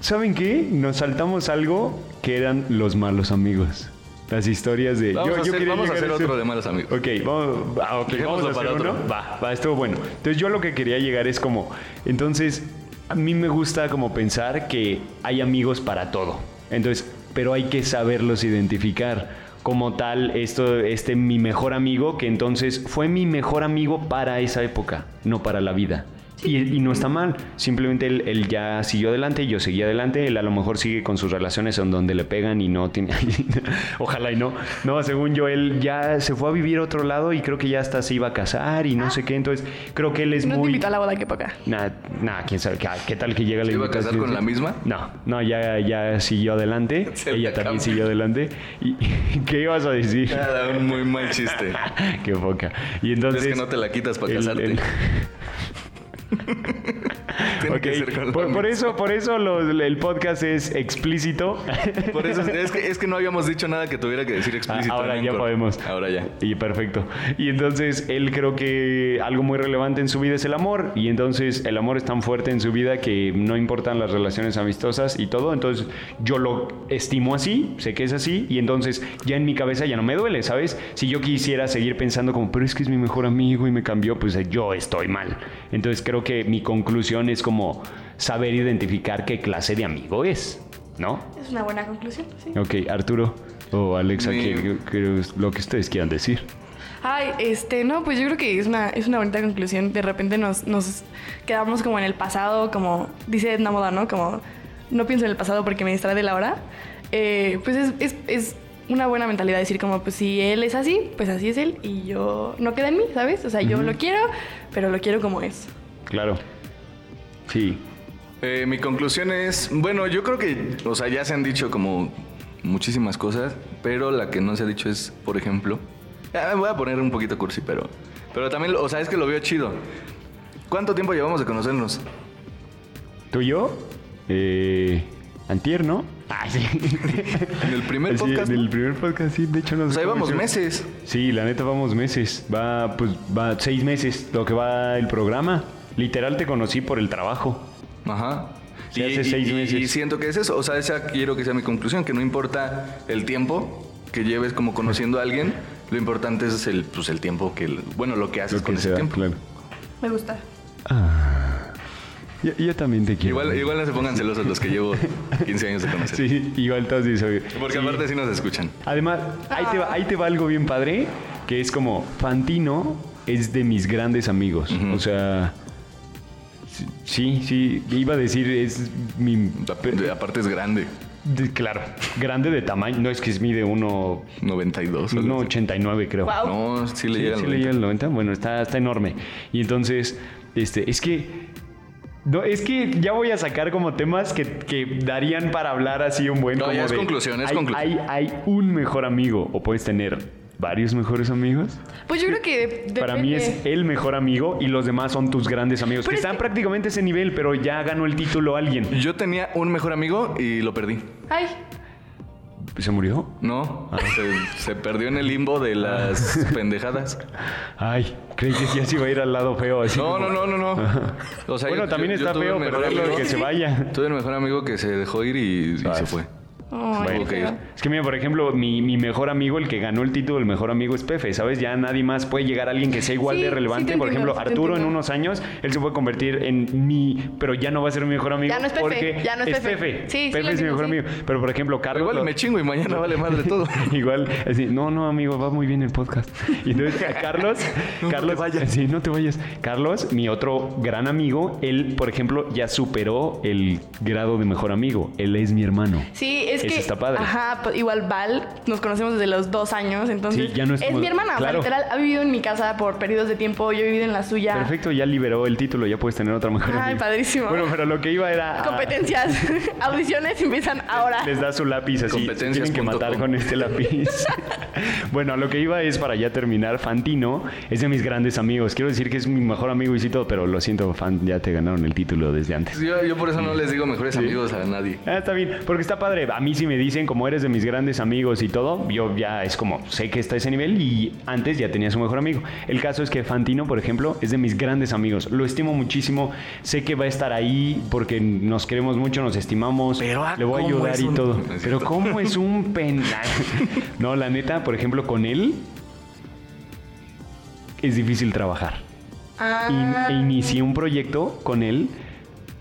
¿saben qué? Nos saltamos algo que eran los malos amigos. Las historias de. Vamos a hacer- quería vamos a hacer otro de malos amigos. Ok, vamos, ah, vamos a hacer para uno. otro. Va, va, estuvo bueno. Entonces, yo lo que quería llegar es como. Entonces, a mí me gusta como pensar que hay amigos para todo. Entonces, pero hay que saberlos identificar. Como tal, esto, este mi mejor amigo, que entonces fue mi mejor amigo para esa época, no para la vida. Y, y no está mal, simplemente él, él ya siguió adelante, yo seguí adelante, él a lo mejor sigue con sus relaciones en donde le pegan y no tiene... [laughs] Ojalá y no. No, según yo, él ya se fue a vivir a otro lado y creo que ya hasta se iba a casar y no sé qué, entonces creo que él es No te muy... invitó a la boda que poca. Nah, nah, quién sabe, ¿qué, qué tal que llega la ¿Se iba a casar con la misma? No, no, ya, ya siguió adelante. [laughs] Se Ella la también siguió adelante. ¿Y [laughs] qué ibas a decir? Nada, un muy mal chiste. qué poca. Y entonces... es que no te la quitas para el- casarte. el- [laughs] Por, eso, por eso el podcast es explícito. [laughs] Por eso es que, es que no habíamos dicho nada que tuviera que decir explícito. Ah, ahora en ya podemos. Ahora ya. Y perfecto. Y entonces él creo que algo muy relevante en su vida es el amor. Y entonces el amor es tan fuerte en su vida que no importan las relaciones amistosas y todo. Entonces yo lo estimo así, sé que es así. Y entonces ya en mi cabeza ya no me duele, ¿sabes? Si yo quisiera seguir pensando como, pero es que es mi mejor amigo y me cambió, pues yo estoy mal. Entonces creo que mi conclusión es como saber identificar qué clase de amigo es, ¿no? Es una buena conclusión, sí. Ok, Arturo o Alexa, Mi- que, que- lo que ustedes quieran decir. Ay, este, no, pues yo creo que es una, es una bonita conclusión. De repente nos, nos quedamos como en el pasado, como dice Edna Moda, ¿no? Como no pienso en el pasado porque me distrae de la hora. Eh, pues es, es, es una buena mentalidad decir como, pues si él es así, pues así es él y yo no queda en mí, ¿sabes? O sea, yo lo quiero, pero lo quiero como es. Claro. Sí. Eh, mi conclusión es, bueno, yo creo que, o sea, ya se han dicho como muchísimas cosas, pero la que no se ha dicho es, por ejemplo, ah, me voy a poner un poquito cursi, pero, pero también, o sea, es que lo veo chido. ¿Cuánto tiempo llevamos de conocernos? ¿Tú y yo? Eh, antier, ¿no? Ay, sí. En el primer Sí, podcast. En el primer podcast, sí. De hecho, no O sea, hicimos. meses. Sí, la neta vamos meses. Va, pues, va seis meses lo que va el programa. Literal te conocí por el trabajo. Ajá. Sí, hace seis meses. y siento que es eso. O sea, esa quiero que sea mi conclusión, que no importa el tiempo que lleves como conociendo a alguien, lo importante es el, pues, el tiempo que, bueno, lo que haces Lo con que ese tiempo. claro. Me gusta. Yo, yo también te quiero. Igual, igual no se pongan celosos los que llevo 15 años de conocer. [laughs] Sí, igual todos dicen. Porque sí. aparte sí nos escuchan. Además, ahí te, va, ahí te va algo bien padre, que es como, Fantino es de mis grandes amigos. O sea, sí, sí, iba a decir, es mi... Aparte es grande. de- claro, grande de tamaño, no es que es mide uno, 92. o algo así. 1,89 creo. Wow. No, sí le Sí, llega al sí 90. le llega al 90. Bueno, está, está enorme. Y entonces, este, es que. No, es que ya voy a sacar como temas que, que darían para hablar así un buen No, como ya es de- conclusión, es hay, conclusión. Hay, hay un mejor amigo, o puedes tener varios mejores amigos. Pues yo creo que de- Para mí es el mejor amigo y los demás son tus grandes amigos. Pero que es están que- prácticamente a ese nivel, pero ya ganó el título alguien. Yo tenía un mejor amigo y lo perdí. Ay, ¿Se murió? No, Ah. se, se perdió en el limbo de las [laughs] pendejadas. Ay, creí que sí así iba a ir al lado feo. Así No, como- no, no, no, no. O sea, Bueno, yo- también yo- está feo amigo- que se vaya. Tuve un mejor amigo que se dejó ir y, y se fue. Ay, Bueno. Es que mira, por ejemplo, mi, mi mejor amigo, el que ganó el título del mejor amigo es Pefe, ¿sabes? Ya nadie más puede llegar a alguien que sea igual Sí, de relevante. te por entiendo, ejemplo, Arturo en unos años, él se puede convertir en mi, pero ya no va a ser mi mejor amigo. Ya no es Pefe, porque ya no es Pefe. Sí, sí Pefe es mi mejor sí. amigo. Pero por ejemplo, Carlos... Igual lo- me chingo y mañana vale madre todo. [laughs] Igual, así, no, no, amigo, va muy bien el podcast. Y entonces, a Carlos, [laughs] No, no Carlos, te vayas. sí, no te vayas. Carlos, mi otro gran amigo, él, por ejemplo, ya superó el grado de mejor amigo. Él es mi hermano. Sí, es Eso que. está padre. Ajá, pues, igual Val, nos conocemos desde los dos años, entonces. Sí, ya no es como- mi hermana, claro. o sea, literal, ha vivido en mi casa por periodos de tiempo, yo he vivido en la suya. Perfecto, ya liberó el título, ya puedes tener otra mejor Ay, amiga. padrísimo. Bueno, pero lo que iba era... a- Competencias, [laughs] audiciones empiezan ahora. Les da su lápiz así. Competencias Tienen que matar com. con este lápiz. [laughs] bueno, a lo que iba es para ya terminar. Fantino es de mis grandes amigos. Quiero decir que es mi mejor amigo y sí todo, pero lo siento, Fan, ya te ganaron el título desde antes. Yo, yo por eso no les digo mejores amigos a nadie. Ah, está bien, porque está padre. A mí si me dicen como eres de mis grandes amigos y todo, yo ya es como sé que está a ese nivel y antes ya tenía su mejor amigo. El caso es que Fantino, por ejemplo, es de mis grandes amigos. Lo estimo muchísimo. Sé que va a estar ahí porque nos queremos mucho, nos estimamos. Pero, ah, le voy a ¿cómo ayudar y un- todo. No [laughs] Pero cómo es un penal. [laughs] no, la neta, por ejemplo, con él es difícil trabajar Ah, in- e inicié un proyecto con él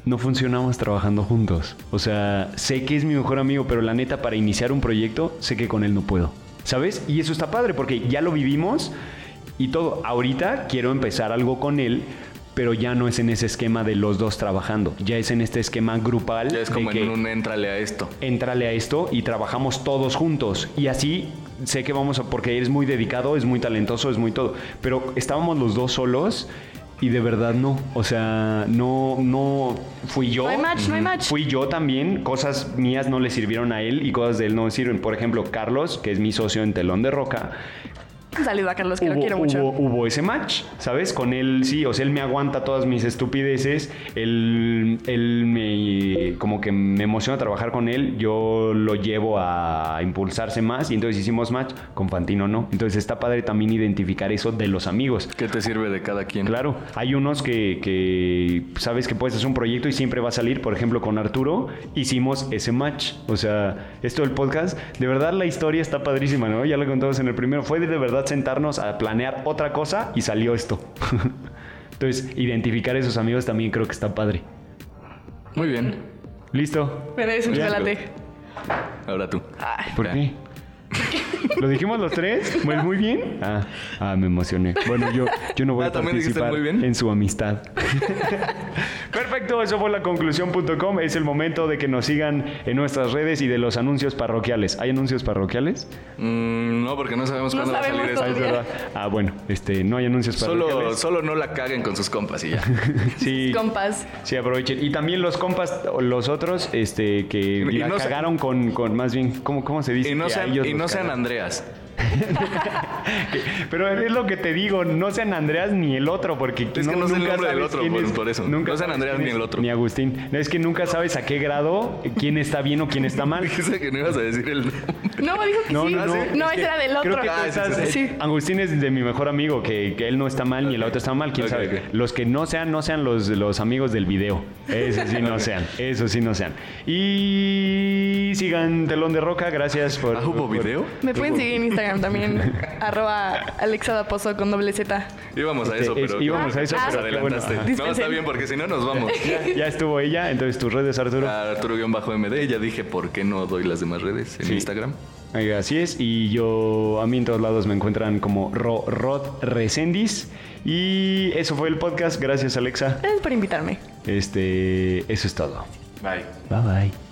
no funcionamos trabajando juntos. O sea, sé que es mi mejor amigo, pero la neta, para iniciar un proyecto, sé que con él no puedo. ¿Sabes? Y eso está padre porque ya lo vivimos y todo. Ahorita quiero empezar algo con él, pero ya no es en ese esquema de los dos trabajando. Ya es en este esquema grupal. Ya es de como que en un entrale a esto. Entrale a esto y trabajamos todos juntos. Y así sé que vamos a. Porque eres muy dedicado, es muy talentoso, es muy todo. Pero estábamos los dos solos. Y de verdad no, o sea, no, no fui yo. No hay match, no hay match. Fui yo también, cosas mías no le sirvieron a él y cosas de él no sirven. Por ejemplo, Carlos, que es mi socio en Telón de Roca, Un saludo a Carlos, que lo hubo, quiero mucho. hubo- hubo ese match, ¿sabes? Con él sí, o sea, él me aguanta todas mis estupideces, él, él me, como que me emociona trabajar con él, yo lo llevo a impulsarse más y entonces hicimos match, con Fantino no. Entonces está padre también identificar eso de los amigos. ¿Qué te sirve de cada quien? Claro, hay unos que, que sabes que puedes hacer un proyecto y siempre va a salir. Por ejemplo, con Arturo hicimos ese match. O sea, esto del podcast, de verdad la historia está padrísima, ¿no? Ya lo contamos en el primero. Fue de, de verdad sentarnos a planear otra cosa y salió esto. [laughs] Entonces, identificar a esos amigos también creo que está padre. Muy bien. ¿Listo? Me debes un chocolate. Ahora tú. Ay, ¿Por Ya. qué? [laughs] ¿Lo dijimos los tres? Pues muy bien. Ah, ah, me emocioné. Bueno, yo, yo no voy Ah, a ¿también dijiste participar muy bien? en su amistad. [laughs] Perfecto, eso fue la conclusión.com. Es el momento de que nos sigan en nuestras redes y de los anuncios parroquiales. ¿Hay anuncios parroquiales? Mm, no, porque no sabemos No cuándo va a salir esto. Ah, es verdad. Ah, bueno, este, no hay anuncios Solo, parroquiales. solo no la caguen con sus compas y ya. [laughs] Sí, compas. sí, aprovechen. Y también los compas, los otros, este, que Y la no se- cagaron con, con, más bien, ¿cómo, cómo se dice? Y no Que a sean, ellos y no sean. Andreas. [laughs] Pero es lo que te digo, no sean Andreas ni el otro, porque Es que no sé el nunca nombre del otro, por- es- por eso. Nunca No sean Andreas ni el otro. Ni Agustín. No, es que nunca sabes a qué grado quién está bien o quién está mal. [laughs] Dijiste que no ibas a decir el nombre. No, dijo que No, sí. no, no. No, es ese era del otro. Creo que Ah, sí, sí, Agustín es de mi mejor amigo, que, que él no está mal ni el otro está mal, quién sabe. Los que no sean, no sean los, los amigos del video. Eso sí no [laughs] sean. Eso sí no sean. Y sigan Telón de Roca, gracias por. Ah, ¿hubo por- video? Me pueden seguir en Instagram también. [laughs] arroba Alexa Daposo con doble Z. Íbamos a Este, eso, es- pero. íbamos a eso, pero bueno, adelantaste. no, está bien, porque si no nos vamos. [laughs] Ya estuvo ella, entonces tus redes, Arturo. Arturo-MD, ya dije por qué no doy las demás redes en Sí. Instagram. Así es, y yo a mí en todos lados me encuentran como Ro, Rod Recendis. Y eso fue el podcast, gracias Alexa. Gracias por invitarme. Este, eso es todo. Bye. Bye bye.